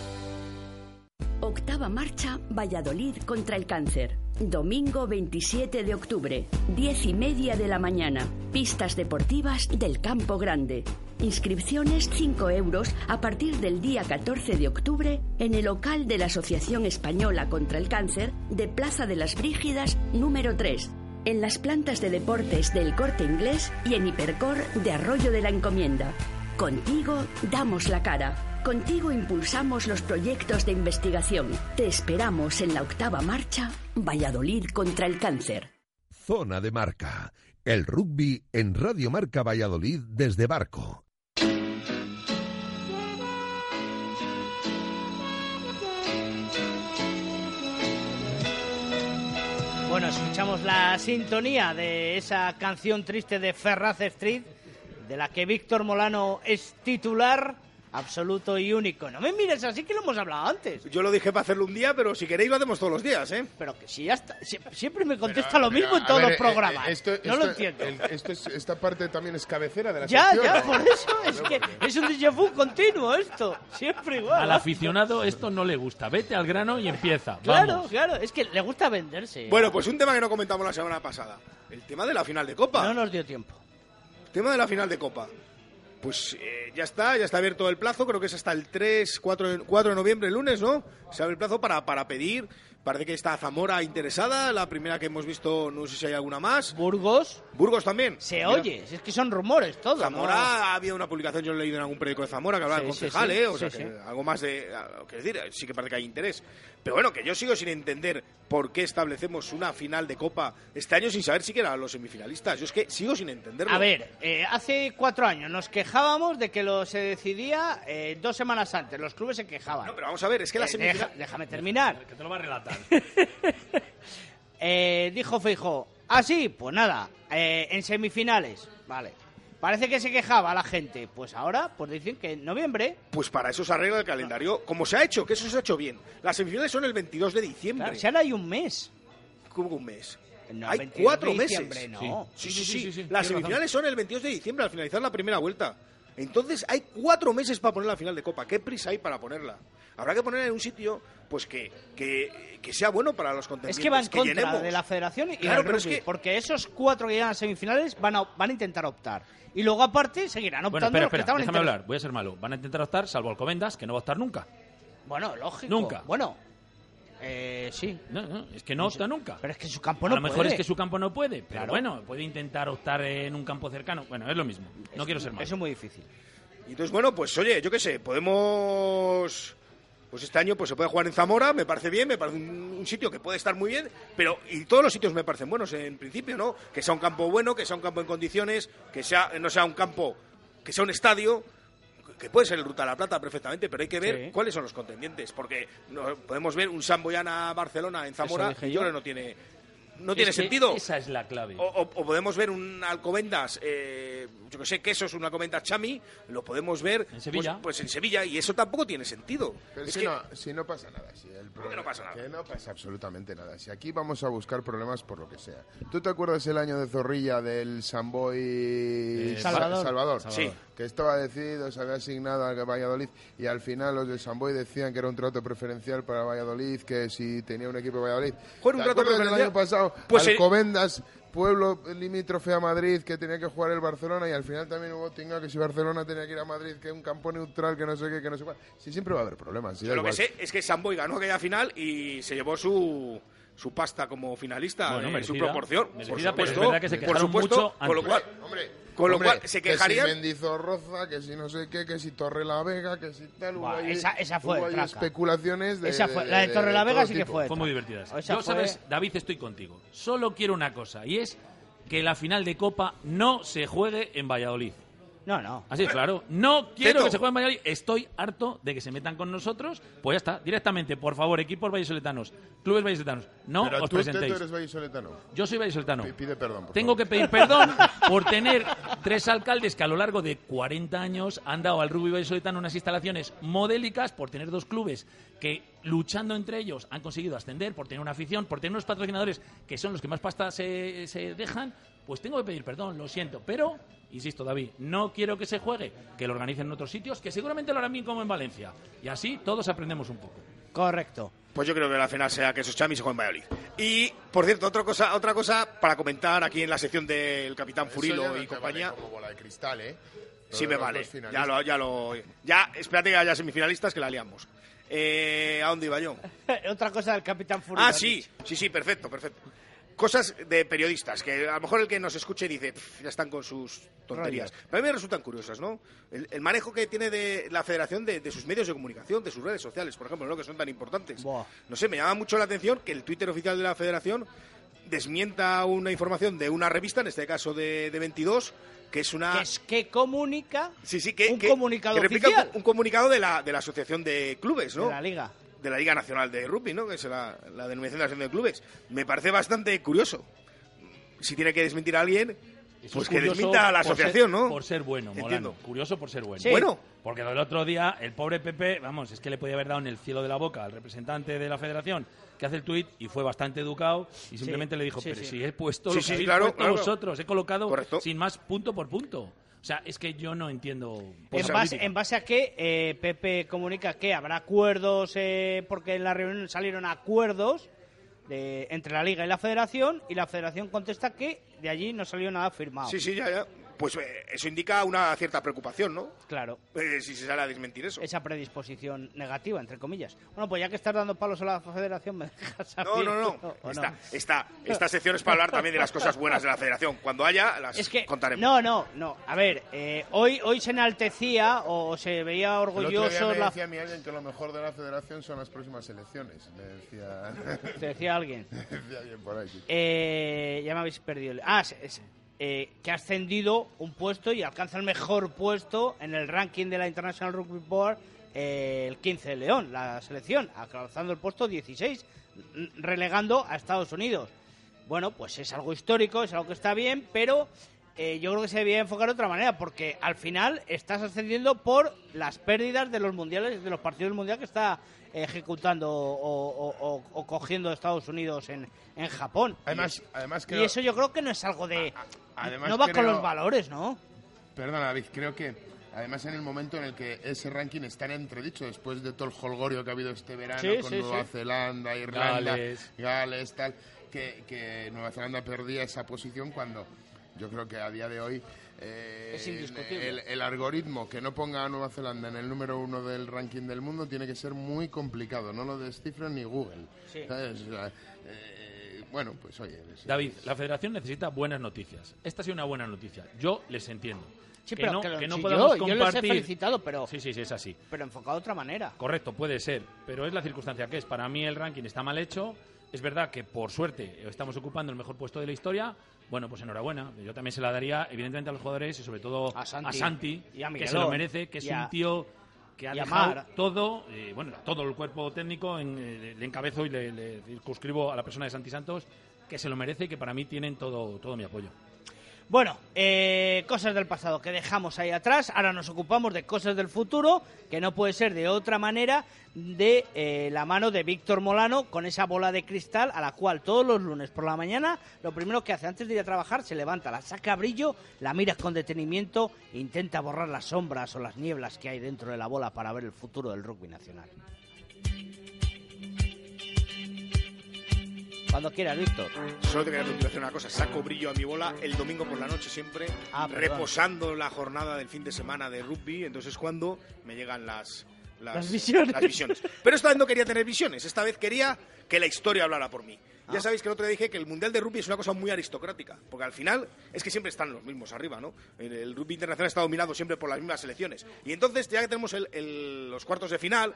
Octava marcha Valladolid contra el cáncer. Domingo 27 de octubre, 10 y media de la mañana. Pistas deportivas del Campo Grande. Inscripciones 5 euros a partir del día 14 de octubre en el local de la Asociación Española contra el Cáncer de Plaza de las Brígidas número 3. En las plantas de deportes del Corte Inglés y en Hipercor de Arroyo de la Encomienda. Contigo damos la cara. Contigo impulsamos los proyectos de investigación. Te esperamos en la octava marcha Valladolid contra el cáncer. Zona de marca. El rugby en Radio Marca Valladolid desde Barco. Bueno, escuchamos la sintonía de esa canción triste de Ferraz Street, de la que Víctor Molano es titular absoluto y único. No me mires así que lo hemos hablado antes. Yo lo dije para hacerlo un día, pero si queréis lo hacemos todos los días, ¿eh? Pero que si ya está, sie- siempre me contesta lo mismo en todos los programas. eh, esto- no lo entiendo. el- esto es- esta parte también es cabecera de la Ya, sección. ya, por eso. Es que es un déjà vu continuo esto. Siempre igual. Al aficionado esto no le gusta. Vete al grano y empieza. Claro, Vamos. claro. Es que le gusta venderse. Bueno, pues un tema que no comentamos la semana pasada. El tema de la final de Copa. No nos dio tiempo. Tema de la final de Copa. Pues eh, ya está, ya está abierto el plazo, creo que es hasta el 3, 4, de- 4 de noviembre, el lunes, ¿no? Se abre el plazo para, para pedir. Parece que está Zamora interesada, la primera que hemos visto, no sé si hay alguna más. Burgos. Burgos también. Se Mira. oye, es que son rumores todo. Zamora ¿no? ha habido una publicación, yo lo he leído en algún periódico de Zamora que hablaba Sí, del sí, concejal, sí, ¿eh? O sea, sí, que sí. algo más de. ah, Quiero decir, sí que parece que hay interés. Pero bueno, que yo sigo sin entender por qué establecemos una final de Copa este año sin saber siquiera los semifinalistas. Yo es que sigo sin entenderlo. A ver, eh, hace cuatro años nos quejábamos de que lo se decidía eh, dos semanas antes. Los clubes se quejaban. No, pero vamos a ver, es que la Eh, semifinal. deja- déjame terminar. Que te lo va a relatar. [LAUGHS] Eh, dijo Feijóo, ah, sí, pues nada, eh, en semifinales, vale. Parece que se quejaba la gente. Pues ahora, pues dicen que en noviembre. Pues para eso se arregla el calendario, como se ha hecho, que eso se ha hecho bien. Las semifinales son el 22 de diciembre. Claro, si ahora hay un mes. ¿Cómo que un mes? No, hay 22 cuatro meses. no. Sí, sí, sí. Sí, sí, sí, Las semifinales son el 22 de diciembre, al finalizar la primera vuelta. Entonces hay cuatro meses para poner la final de Copa. ¿Qué prisa hay para ponerla? Habrá que ponerla en un sitio pues que, que, que sea bueno para los Es contendientes. que va en contra llenemos. de la federación y Claro, pero es que- porque esos cuatro que llegan a semifinales van a, van a intentar optar. Y luego, aparte, seguirán Bueno, optando espera, los que espera, estaban déjame inter- hablar. Voy a ser malo. Van a intentar optar, salvo Alcobendas, que no va a optar nunca. Bueno, lógico. Nunca. Bueno, eh, sí. No, no, es que no opta nunca. Pero es que su campo a no lo mejor puede. es que su campo no puede, pero Claro. bueno, puede intentar optar en un campo cercano. Bueno, es lo mismo. No quiero ser malo. Eso es muy difícil. Y entonces, bueno, pues oye, yo qué sé, podemos... Pues este año pues se puede jugar en Zamora, me parece bien, me parece un, un sitio que puede estar muy bien, pero y todos los sitios me parecen buenos en principio, ¿no? Que sea un campo bueno, que sea un campo en condiciones, que sea no sea un campo, que sea un estadio, que puede ser el Ruta de la Plata perfectamente, pero hay que ver Sí. cuáles son los contendientes, porque no, podemos ver un San Boyana Barcelona en Zamora y yo. que no tiene no tiene Es que sentido. Esa es la clave. O, o- o podemos ver un Alcobendas, eh, yo que sé, quesos, un Alcobendas Chami, lo podemos ver En Sevilla. Pues, pues en Sevilla, y eso tampoco tiene sentido. Pero Es si, que- no, si no pasa nada. Si el ¿Cómo que no pasa nada? Que no pasa absolutamente nada. Si aquí vamos a buscar problemas por lo que sea. ¿Tú te acuerdas el año de Zorrilla del Samboy Eh, Salvador. Salvador? Sí. Que estaba decidido, se había asignado al Valladolid y al final los del Samboy decían que era un trato preferencial para Valladolid, que si tenía un equipo de Valladolid. Fue un ¿Te trato preferencial? año pasado? Pues, Alcobendas, pueblo limítrofe a Madrid, que tenía que jugar el Barcelona y al final también hubo tinga que si Barcelona tenía que ir a Madrid, que un campo neutral, que no sé qué, que no sé cuál. Sí, siempre va a haber problemas. sí, lo que sé es que Samboy ganó aquella final y se llevó su su pasta como finalista Bueno, en su merecida, proporción. merecida, por pero es supuesto, verdad que se por quejaron supuesto, mucho con lo antes. cual, Hombre, con lo hombre, cual se quejarían. Que si Mendizorroza, que si no sé qué, que si Torre la Vega, que si tal. hubo Buah, esa- esa fue hubo especulaciones de. Esa fue- la de Torre la Vega sí que fue. Fue muy divertida. esa. Esa Yo, fue- sabes, David, estoy contigo. Solo quiero una cosa, y es que la final de Copa no se juegue en Valladolid. No, no. Así es, claro. No quiero Teto. que se juegue en Valladolid. Estoy harto de que se metan con nosotros. Pues ya está, directamente, por favor, equipos vallisoletanos, clubes vallisoletanos, no Pero os tú, presentéis. Teto, eres vallisoletano. Yo soy vallisoletano. Pi- Pide perdón. por Tengo favor. que pedir perdón [LAUGHS] por tener tres alcaldes que a lo largo de 40 años han dado al rugby vallisoletano unas instalaciones modélicas, por tener dos clubes que luchando entre ellos han conseguido ascender, por tener una afición, por tener unos patrocinadores que son los que más pasta se, se dejan, pues tengo que pedir perdón, lo siento. Pero, insisto, David, no quiero que se juegue, que lo organicen en otros sitios, que seguramente lo harán bien como en Valencia. Y así todos aprendemos un poco. Correcto. Pues yo creo que la final sea que esos chamis se jueguen en Valladolid. Y, por cierto, otra cosa, otra cosa para comentar aquí en la sección del Capitán Eso Furilo ya no y te compañía. vale como bola de cristal, ¿eh? Lo Sí me vale. Ya lo, ya lo. Ya, espérate que haya semifinalistas que la liamos. Eh, ¿A dónde iba yo? [LAUGHS] Otra cosa del Capitán Fury. Ah, sí, sí, sí, perfecto, perfecto. Cosas de periodistas, que a lo mejor el que nos escuche dice, "Pff, ya están con sus tonterías. Pero a mí me resultan curiosas, ¿no? El, el manejo que tiene de la federación de, de sus medios de comunicación, de sus redes sociales, por ejemplo, ¿no? que son tan importantes. Buah. No sé, me llama mucho la atención que el Twitter oficial de la federación desmienta una información de una revista, en este caso de, de 22, que es una... Que es que comunica Sí, sí, que, un que- comunicado que replica oficial un, un comunicado de la, de la Asociación de Clubes, ¿no? de la liga. De la Liga Nacional de Rugby, ¿no? Que es la, la denominación de la Asociación de Clubes. Me parece bastante curioso. Si tiene que desmentir a alguien, Eso pues es que desminta a la por ser- asociación, ¿no? Por ser bueno, Molano. Entiendo. Curioso por ser bueno. Sí. Bueno, Porque el otro día, el pobre Pepe, vamos, es que le podía haber dado en el cielo de la boca al representante de la federación que hace el tuit y fue bastante educado y simplemente le dijo, sí, pero sí. si he puesto Sí, lo que claro, puesto claro. vosotros, he colocado Correcto. sin más punto por punto. O sea, es que yo no entiendo... En base, en base a que eh, Pepe comunica que habrá acuerdos, eh, porque en la reunión salieron acuerdos de- entre la Liga y la Federación, y la Federación contesta que de allí no salió nada firmado. sí, sí, ya, ya. Pues eh, eso indica una cierta preocupación, ¿no? Claro, Eh, si se sale a desmentir eso. esa predisposición negativa, entre comillas. Bueno, pues ya que estás dando palos a la Federación, me dejas a No, no, no. ¿o Esta, esta, esta sección es para hablar también de las cosas buenas de la federación. Cuando haya, las Es que, contaremos. no, no, no. A ver, eh, hoy, hoy se enaltecía o se veía El otro día orgulloso me la... decía a mí alguien que lo mejor de la federación son las próximas elecciones. Me decía, Te decía alguien. [LAUGHS] me decía alguien por ahí. sí. Eh, ya me habéis perdido. el- Ah, eh, que ha ascendido un puesto y alcanza el mejor puesto en el ranking de la International Rugby Board eh, el 15 de León, la selección, alcanzando el puesto 16, n- relegando a Estados Unidos. Bueno, pues es algo histórico, es algo que está bien, pero eh, yo creo que se debía enfocar de otra manera, porque al final estás ascendiendo por las pérdidas de los mundiales, de los partidos del mundial que está ejecutando o, o- o- o cogiendo Estados Unidos en, en Japón. Además, y, además y creo, eso yo creo que no es algo de... además no va con los valores, ¿no? Perdona, David, creo que además en el momento en el que ese ranking está en entredicho, después de todo el holgorio que ha habido este verano Sí, con sí, Nueva sí. Zelanda, Irlanda, Gales. Gales, tal, que, que Nueva Zelanda perdía esa posición cuando yo creo que a día de hoy eh, Es indiscutible. El, el algoritmo que no ponga a Nueva Zelanda en el número uno del ranking del mundo tiene que ser muy complicado, no lo descifran ni Google. Sí. ¿sabes? O sea, eh, bueno, pues oye, David, la federación necesita buenas noticias. Esta ha sido una buena noticia. Yo les entiendo. Sí, que pero no, que que no sí, podamos yo, yo les he compartir... felicitado, pero, Sí, sí, sí, es así. pero enfocado de otra manera. Correcto, puede ser, pero es la circunstancia que es. Para mí el ranking está mal hecho. Es verdad que por suerte estamos ocupando el mejor puesto de la historia. Bueno, pues enhorabuena. Yo también se la daría, evidentemente, a los jugadores y sobre todo A Santi. Y a que se lo merece, que es a- un tío que ha dejado todo, eh, bueno, todo el cuerpo técnico, en, eh, le encabezo y le, le circunscribo a la persona de Santi Santos, que se lo merece y que para mí tienen todo, todo mi apoyo. Bueno, eh, cosas del pasado que dejamos ahí atrás. Ahora nos ocupamos de cosas del futuro, que no puede ser de otra manera, de eh, la mano de Víctor Molano con esa bola de cristal a la cual todos los lunes por la mañana lo primero que hace antes de ir a trabajar se levanta, la saca a brillo, la mira con detenimiento intenta borrar las sombras o las nieblas que hay dentro de la bola para ver el futuro del rugby nacional. Cuando quieras, Víctor. Solo te quería decir una cosa. Saco brillo a mi bola el domingo por la noche siempre, Ah, reposando la jornada del fin de semana de rugby. Entonces es cuando me llegan las, Las visiones. las visiones. Pero esta vez no quería tener visiones. Esta vez quería que la historia hablara por mí. Ya Ah. sabéis que el otro día dije que el Mundial de Rugby es una cosa muy aristocrática, porque al final es que siempre están los mismos arriba, ¿no? El, el rugby internacional está dominado siempre por las mismas selecciones. Y entonces, ya que tenemos el- el- los cuartos de final,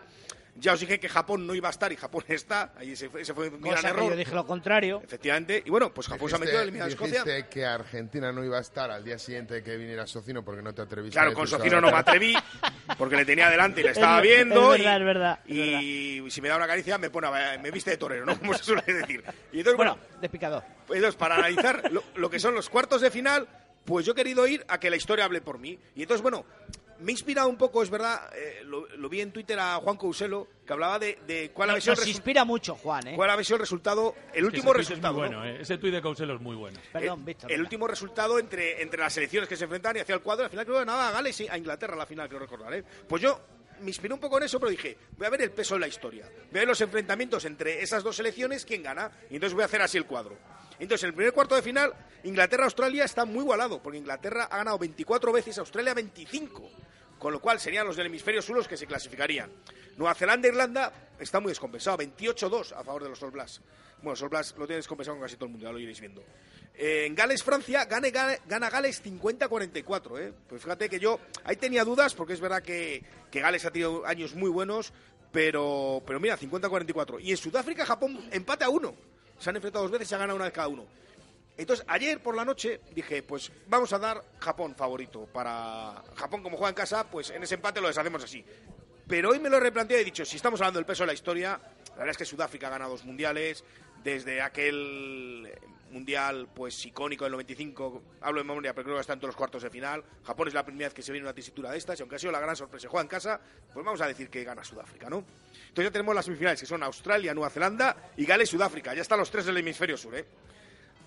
ya os dije que Japón no iba a estar y Japón [LAUGHS] está, ahí ese fue, ese fue un gran error. yo dije lo contrario. Efectivamente, y bueno, pues Japón se ha metido a eliminar a Escocia. dijiste que Argentina no iba a estar al día siguiente de que viniera Socino porque no te atreviste Claro, a con Socino no me atreví, porque le tenía delante y le Es estaba viendo. es verdad, y, es verdad, es y si me da una caricia, me pone, a- me viste de torero, ¿no? [LAUGHS] Como se suele decir. Y entonces, bueno, de picador. Pues entonces, para analizar lo, lo que son los cuartos de final, pues yo he querido ir a que la historia hable por mí. Y entonces, bueno, me he inspirado un poco, es verdad, eh, lo, lo vi en Twitter a Juan Couselo, que hablaba de, de cuál, había sido el nos resu- inspira mucho, Juan, ¿eh? cuál había sido el resultado, el último ese tuit es resultado. ¿eh? Ese tuit de Couselo es muy bueno. Perdón, Eh, Víctor. el último resultado entre, entre las selecciones que se enfrentan y hacia el cuadro, al final creo que nada, a Gales y a Inglaterra, la final, creo recordar. ¿eh? Pues yo me inspiré un poco en eso, pero dije, voy a ver el peso de la historia. Voy a ver los enfrentamientos entre esas dos selecciones, quién gana, y entonces voy a hacer así el cuadro. Entonces, en el primer cuarto de final, Inglaterra-Australia está muy igualado, porque Inglaterra ha ganado 24 veces, Australia 25. Con lo cual serían los del hemisferio sur los que se clasificarían. Nueva Zelanda-Irlanda está muy descompensado, 28-2 a favor de los All Blacks. Bueno, los All Blacks lo tienen descompensado con casi todo el mundo, ya lo iréis viendo. Eh, en Gales-Francia gane- gane- gana Gales 50-44. ¿eh? Pues fíjate que yo ahí tenía dudas, porque es verdad que, que Gales ha tenido años muy buenos, pero, pero mira, 50-44. Y en Sudáfrica-Japón empate a uno. Se han enfrentado dos veces y se ha ganado una vez cada uno. Entonces, ayer por la noche dije, pues vamos a dar Japón favorito. Para Japón, como juega en casa, pues en ese empate lo deshacemos así. Pero hoy me lo he replanteado y he dicho, si estamos hablando del peso de la historia, la verdad es que Sudáfrica ha ganado dos mundiales, desde aquel mundial pues icónico del 95, hablo de memoria, pero creo que está en todos los cuartos de final. Japón es la primera vez que se viene una tesitura de estas, y aunque ha sido la gran sorpresa, juega en casa, pues vamos a decir que gana Sudáfrica, ¿no? Entonces ya tenemos las semifinales, que son Australia, Nueva Zelanda y Gales, Sudáfrica. Ya están los tres del hemisferio sur, ¿eh?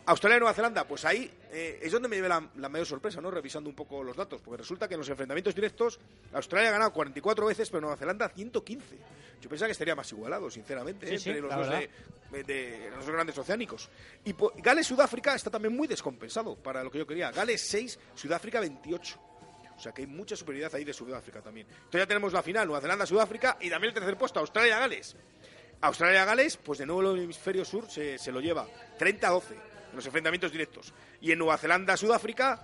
Australia y Nueva Zelanda, pues ahí eh, es donde me llevé la, la mayor sorpresa, ¿no? Revisando un poco los datos, porque resulta que en los enfrentamientos directos Australia ha ganado 44 veces, pero Nueva Zelanda 115. Yo pensaba que estaría más igualado, sinceramente, Sí, ¿eh? sí, entre los dos verdad. de, de- los grandes oceánicos. Y Gales-Sudáfrica está también muy descompensado para lo que yo quería. Gales 6, Sudáfrica 28. O sea que hay mucha superioridad ahí de Sudáfrica también. Entonces ya tenemos la final, Nueva Zelanda-Sudáfrica y también el tercer puesto, Australia-Gales. Australia-Gales, pues de nuevo el hemisferio sur se, se lo lleva. 30-12 en los enfrentamientos directos. Y en Nueva Zelanda-Sudáfrica,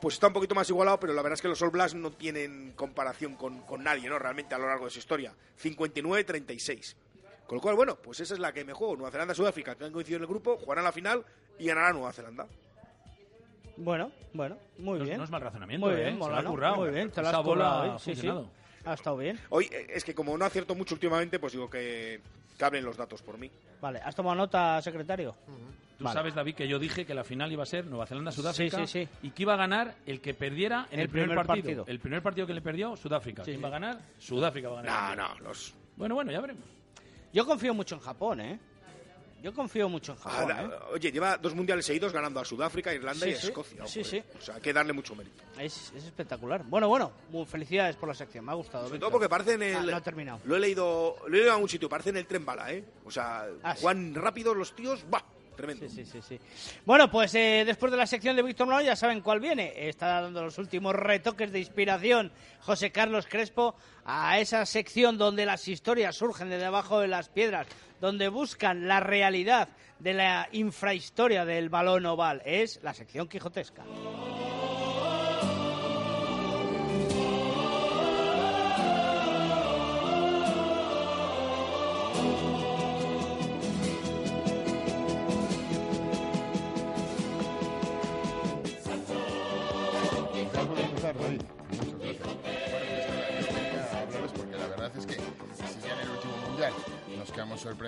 pues está un poquito más igualado, pero la verdad es que los All Blacks no tienen comparación con, con nadie, ¿no? Realmente a lo largo de su historia. 59-36. Con lo cual, bueno, pues esa es la que me juego. Nueva Zelanda-Sudáfrica, que han coincidido en el grupo, jugarán la final y ganará Nueva Zelanda. Bueno, bueno, muy No bien. no es mal razonamiento, Muy ¿eh? bien, Se lo ha currado. Muy bien, te la Esa has bola currado, ha ¿eh? Sí, sí. funcionado. Ha estado bien. Hoy eh, es que como no acierto mucho últimamente, pues digo que, que hablen los datos por mí. Vale, ¿has tomado nota, secretario? Tú Vale. sabes, David, que yo dije que la final iba a ser Nueva Zelanda-Sudáfrica Sí, sí, sí. y que iba a ganar el que perdiera en el, El primer, primer partido. partido. El primer partido que le perdió, Sudáfrica. Sí, ¿Quién sí. va a ganar? Sudáfrica va a ganar. No, no, los... Bueno, bueno, ya veremos. Yo confío mucho en Japón, ¿eh? Yo confío mucho en Japón, ¿eh? Oye, lleva dos mundiales seguidos ganando a Sudáfrica, Irlanda Sí, y sí. Escocia. Sí, sí. O sea, hay que darle mucho mérito. Es, es espectacular. Bueno, bueno, muy felicidades por la sección, me ha gustado. Sobre todo porque parece en el... Ah, no ha terminado. Lo he leído, lo he leído en algún sitio, parece en el tren bala, ¿eh? O sea, Ah, juegan rápido los tíos, ¡bah! Tremendo. Sí, sí, sí. Bueno, pues eh, después de la sección de Víctor Molano ya saben cuál viene. Está dando los últimos retoques de inspiración José Carlos Crespo a esa sección donde las historias surgen de debajo de las piedras, donde buscan la realidad de la infrahistoria del balón oval. Es la sección quijotesca.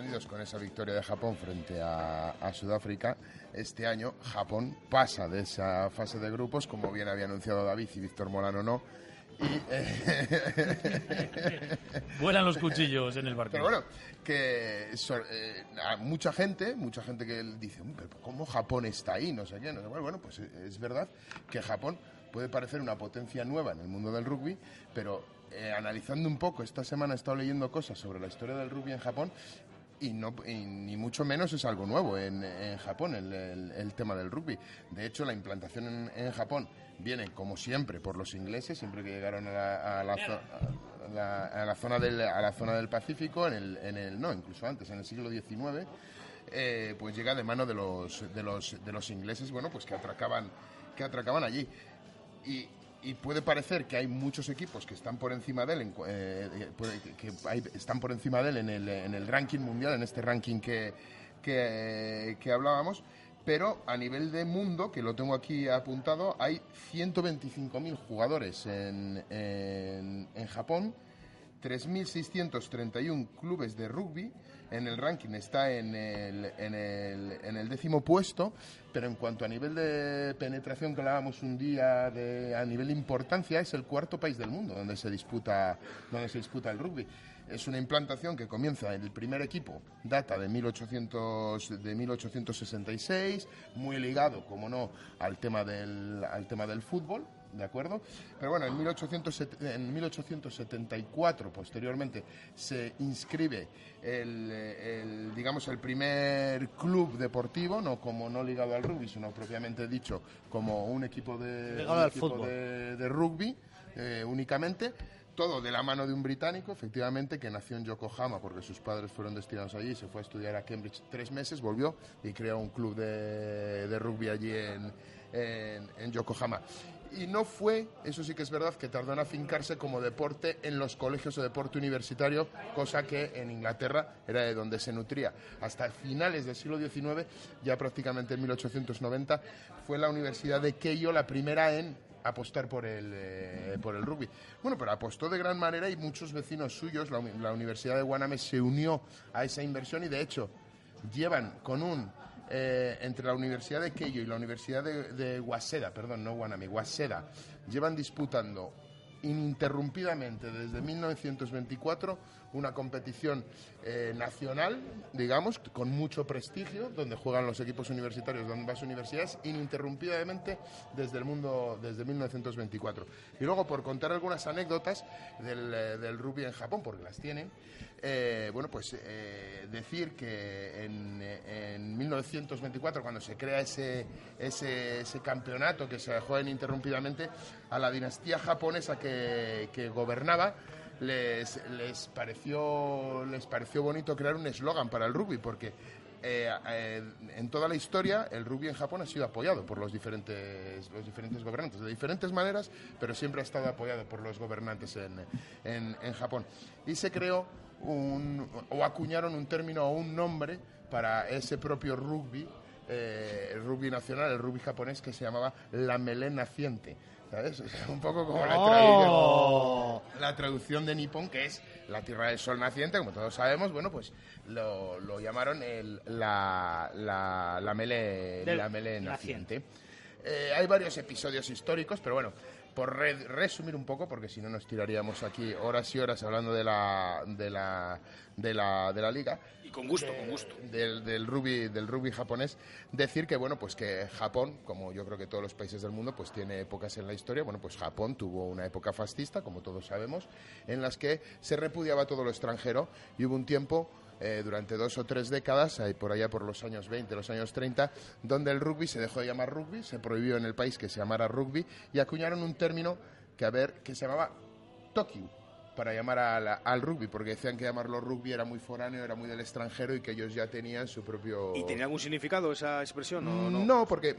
Sorprendidos con esa victoria de Japón frente a, a Sudáfrica. Este año Japón pasa de esa fase de grupos, como bien había anunciado David y Víctor Molano no. Y, eh, [LAUGHS] Vuelan los cuchillos en el barco. Pero bueno, que so- eh, a mucha gente, mucha gente que dice, "Mm, pero ¿cómo Japón está ahí? No sé qué. No sé cuál". Bueno, pues eh, es verdad que Japón puede parecer una potencia nueva en el mundo del rugby, pero eh, analizando un poco, esta semana he estado leyendo cosas sobre la historia del rugby en Japón y, no, y ni mucho menos es algo nuevo en, en Japón el, el- tema del rugby. De hecho, la implantación en, Japón viene, como siempre, por los ingleses, siempre que llegaron a la, a la la- a la zona del, a la zona del Pacífico, en el, en el, no, incluso antes, en el siglo XIX, eh, pues llega de mano de los, de los, de los ingleses, bueno, pues que atracaban, que atracaban allí. Y, y puede parecer que hay muchos equipos que están por encima de él, en eh, eh, que están por encima de él en el, ranking mundial, en este ranking que, que, que hablábamos, pero a nivel de mundo, que lo tengo aquí apuntado, hay 125.000 jugadores en, en, en Japón, 3.631 clubes de rugby. En el ranking está en el, en, décimo puesto, pero en cuanto a nivel de penetración que hablábamos un día, de, a nivel de importancia, es el cuarto país del mundo donde se disputa, donde se disputa el rugby. Es una implantación que comienza en el primer equipo, data de, 1800, de 1866, muy ligado, como no, al tema del, al tema del fútbol, ¿de acuerdo? Pero bueno, en, 1807 en 1874, posteriormente, se inscribe el, el, digamos, el primer club deportivo, no como no ligado al rugby, sino propiamente dicho como un equipo de, un equipo de, de rugby eh, únicamente. Todo de la mano de un británico, efectivamente, que nació en Yokohama porque sus padres fueron destinados allí, se fue a estudiar a Cambridge tres meses, volvió y creó un club de, de rugby allí en, en, en Yokohama. Y no fue, eso sí que es verdad, que tardó en afincarse como deporte en los colegios de deporte universitario, cosa que en Inglaterra era de donde se nutría. Hasta finales del siglo XIX, ya prácticamente en 1890, fue la Universidad de Keio la primera en apostar por el, eh, por el rugby. Bueno, pero apostó de gran manera y muchos vecinos suyos, la, la Universidad de Guaname se unió a esa inversión y de hecho llevan con un eh, entre la Universidad de Keio y la Universidad de, de Waseda, perdón, no Guaname, Waseda, llevan disputando ininterrumpidamente desde 1924 una competición eh, nacional, digamos, con mucho prestigio, donde juegan los equipos universitarios de ambas universidades, ininterrumpidamente desde el mundo, desde 1924. Y luego, por contar algunas anécdotas del, eh, del rugby en Japón, porque las tienen, eh, bueno, pues decir que en, en 1924, cuando se crea ese, ese, ese campeonato que se juega ininterrumpidamente, a la dinastía japonesa que, que gobernaba, les, pareció, les pareció bonito crear un eslogan para el rugby, porque eh, eh, en toda la historia el rugby en Japón ha sido apoyado por los diferentes, los diferentes gobernantes, de diferentes maneras, pero siempre ha estado apoyado por los gobernantes en, en, en Japón. Y se creó un, o acuñaron un término o un nombre para ese propio rugby, eh, el rugby nacional, el rugby japonés, que se llamaba la melé naciente. Un poco como la, ¡Oh! traducción, la traducción de Nippon, que es la tierra del sol naciente, como todos sabemos, bueno, pues lo, lo llamaron el, la, la, la melé, Del la melé naciente. Eh, hay varios episodios históricos, pero bueno, por re- resumir un poco, porque si no nos tiraríamos aquí horas y horas hablando de la, de la, de la, de la liga. Con gusto, con gusto. Del, del rugby, del rugby japonés, decir que bueno, pues que Japón, como yo creo que todos los países del mundo, pues tiene épocas en la historia. Bueno, pues Japón tuvo una época fascista, como todos sabemos, en las que se repudiaba todo lo extranjero y hubo un tiempo eh, durante dos o tres décadas, ahí por allá por los años 20, los años 30, donde el rugby se dejó de llamar rugby, se prohibió en el país que se llamara rugby y acuñaron un término que, a ver, que se llamaba Tokyo para llamar al, al rugby, porque decían que llamarlo rugby era muy foráneo, era muy del extranjero y que ellos ya tenían su propio... ¿Y tenía algún significado esa expresión? o no? No, porque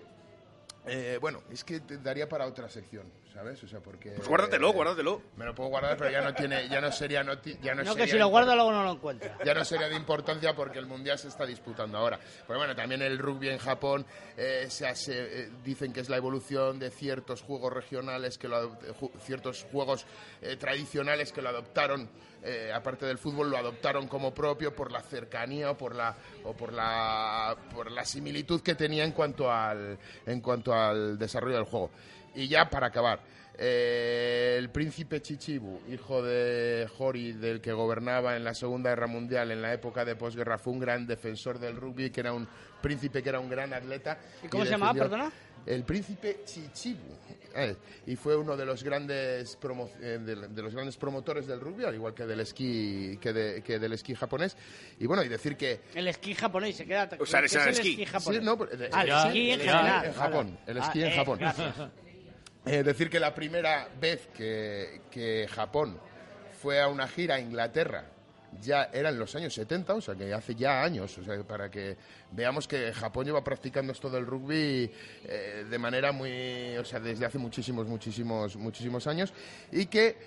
Eh, bueno, es que te daría para otra sección, ¿sabes? O sea, porque... Pues guárdatelo, guárdatelo. Me lo puedo guardar, pero ya no tiene, ya no sería... noti- ya no, No, que sería si lo guarda luego no lo encuentra. ya no sería de importancia porque el mundial se está disputando ahora. Pero bueno, también el rugby en Japón eh, se hace- eh, dicen que es la evolución de ciertos juegos regionales, que lo ju- ciertos juegos eh, tradicionales que lo adoptaron, eh, aparte del fútbol, lo adoptaron como propio por la cercanía o por la o por la por la similitud que tenía en cuanto al en cuanto al desarrollo del juego. Y ya para acabar. eh, el príncipe Chichibu, hijo de Hori, del que gobernaba en la Segunda Guerra Mundial, en la época de posguerra, fue un gran defensor del rugby, que era un príncipe que era un gran atleta. ¿Y cómo se llamaba, perdona? El príncipe Chichibu. eh, y fue uno de los grandes promo- eh, de, de los grandes promotores del rugby, al igual que del esquí que, de- que del esquí japonés. Y bueno, y decir que El esquí japonés se queda. O sea, ¿qué es el el esquí. esquí japonés? Sí, no, eh, Ah, el sí, esquí en el general. en Japón, el esquí Ah, en eh, Japón. Eh, decir que la primera vez que, que Japón fue a una gira a Inglaterra ya era en los años 70, o sea que hace ya años, o sea, para que veamos que Japón lleva practicando esto del rugby eh, de manera muy, o sea, desde hace muchísimos, muchísimos, muchísimos años y que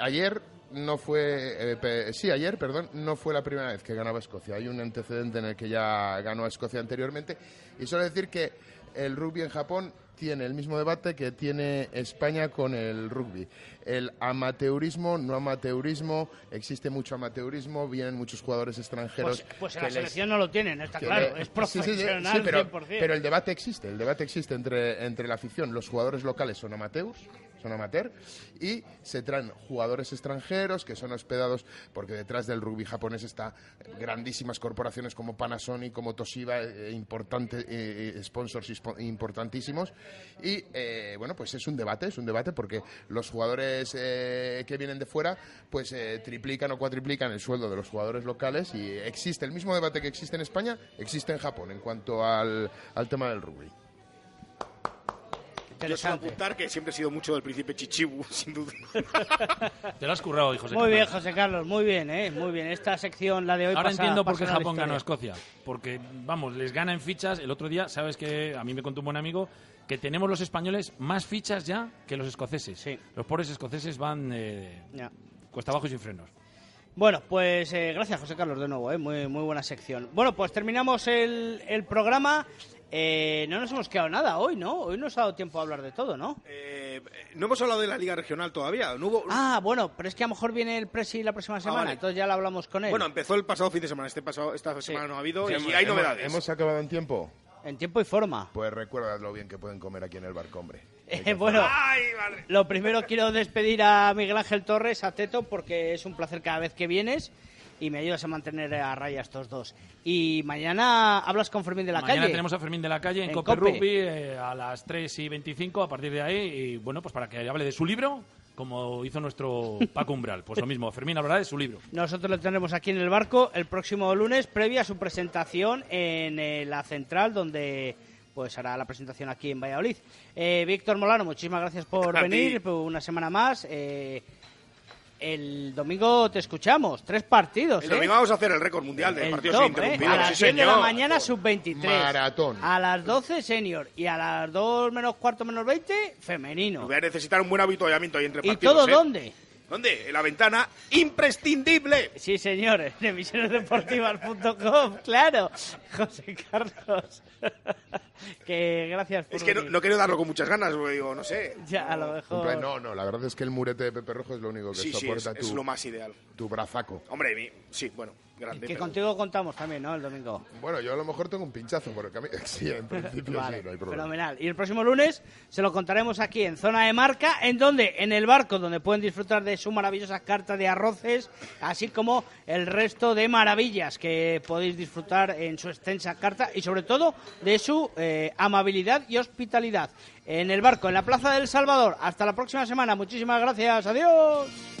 ayer no fue, eh, sí, ayer, perdón, no fue la primera vez que ganaba Escocia. Hay un antecedente en el que ya ganó Escocia anteriormente y solo decir que el rugby en Japón tiene el mismo debate que tiene España con el rugby. El amateurismo, no amateurismo, existe mucho amateurismo, vienen muchos jugadores extranjeros. Pues, pues en la les- selección no lo tienen, está claro. le- Es Sí, sí, sí, profesional sí, pero, 100%. pero el debate existe, el debate existe entre, entre la afición. Los jugadores locales son amateurs, son amateur, y se traen jugadores extranjeros que son hospedados, porque detrás del rugby japonés está grandísimas corporaciones como Panasonic, como Toshiba, eh, importante, eh, eh, sponsors importantísimos. Y eh, bueno, pues es un debate, es un debate porque los jugadores eh, que vienen de fuera, pues eh, triplican o cuatriplican el sueldo de los jugadores locales y existe el mismo debate que existe en España, existe en Japón en cuanto al, al tema del rugby. Yo suelo apuntar que siempre he sido mucho del príncipe Chichibu, [LAUGHS] sin duda. Te lo has currado, hijo. Muy bien, José Carlos, muy bien, ¿eh? Muy bien. Esta sección, la de hoy, Ahora pasa- entiendo por qué Japón ganó a. Escocia. Porque, vamos, les gana en fichas. El otro día, ¿sabes que A mí me contó un buen amigo que tenemos los españoles más fichas ya que los escoceses. Los pobres escoceses van eh, Ya. cuesta abajo y sin frenos. Bueno, pues eh, gracias José Carlos de nuevo, ¿eh? muy, muy buena sección. Bueno, pues terminamos el, el programa. Eh, no nos hemos quedado nada hoy, ¿no? Hoy nos ha dado tiempo a hablar de todo, ¿no? Eh, no hemos hablado de la Liga Regional todavía. No hubo- Ah, bueno, pero es que a lo mejor viene el Presi la próxima semana, vale. entonces ya lo hablamos con él. Bueno, empezó el pasado fin de semana. Este pasado, esta semana no ha habido Sí, y hemos- hay novedades. ¿Hemos acabado en tiempo? En tiempo y forma. Pues recuerda lo bien que pueden comer aquí en el barco, hombre. [LAUGHS] Eh, bueno, lo primero quiero despedir a Miguel Ángel Torres, a Teto, porque es un placer cada vez que vienes y me ayudas a mantener a raya estos dos. Y mañana hablas con Fermín de la Mañana Calle. tenemos a Fermín de la Calle en, En Cope, Cope. Rugby eh, a las 3 y 25 a partir de ahí. Y bueno, pues para que hable de su libro, como hizo nuestro [LAUGHS] Paco Umbral. Pues lo mismo, Fermín hablará de su libro. Nosotros lo tendremos aquí en el barco el próximo lunes, previa a su presentación en eh, la central, donde pues hará la presentación aquí en Valladolid. Eh, Víctor Molano, muchísimas gracias por A ti. venir por una semana más. Eh, el domingo te escuchamos, tres partidos. El ¿eh? domingo vamos a hacer el récord mundial de El partidos top, ¿eh? A las sí, 10 de la señor. mañana sub-23. Maratón. A las 12 senior y a las 2 menos cuarto menos 20 femenino. Voy a necesitar un buen avituallamiento ahí entre ¿Y partidos. todo ¿eh? dónde? ¿Dónde? En la ventana imprescindible. Sí, señores, en emisionesdeportivas.com, claro. José Carlos. [LAUGHS] que gracias por Es que no, no quiero darlo con muchas ganas, porque digo, no sé. Ya, a lo mejor. plan, No, no, la verdad es que el murete de Pepe Rojo es lo único que Sí, sí, es, soporta es tu, lo más ideal. tu brazaco. Hombre, mi- sí, bueno, grande. Que pero- contigo contamos también, ¿no? El domingo. Bueno, yo a lo mejor tengo un pinchazo, porque a mí... Sí, en principio Vale, sí, no hay problema. fenomenal. Y el próximo lunes se lo contaremos aquí en Zona de Marca, en donde, en el barco, donde pueden disfrutar de su maravillosa carta de arroces, así como el resto de maravillas que podéis disfrutar en su extensa carta y sobre todo de su amabilidad y hospitalidad. En el barco, en la Plaza del Salvador. Hasta la próxima semana. Muchísimas gracias. Adiós.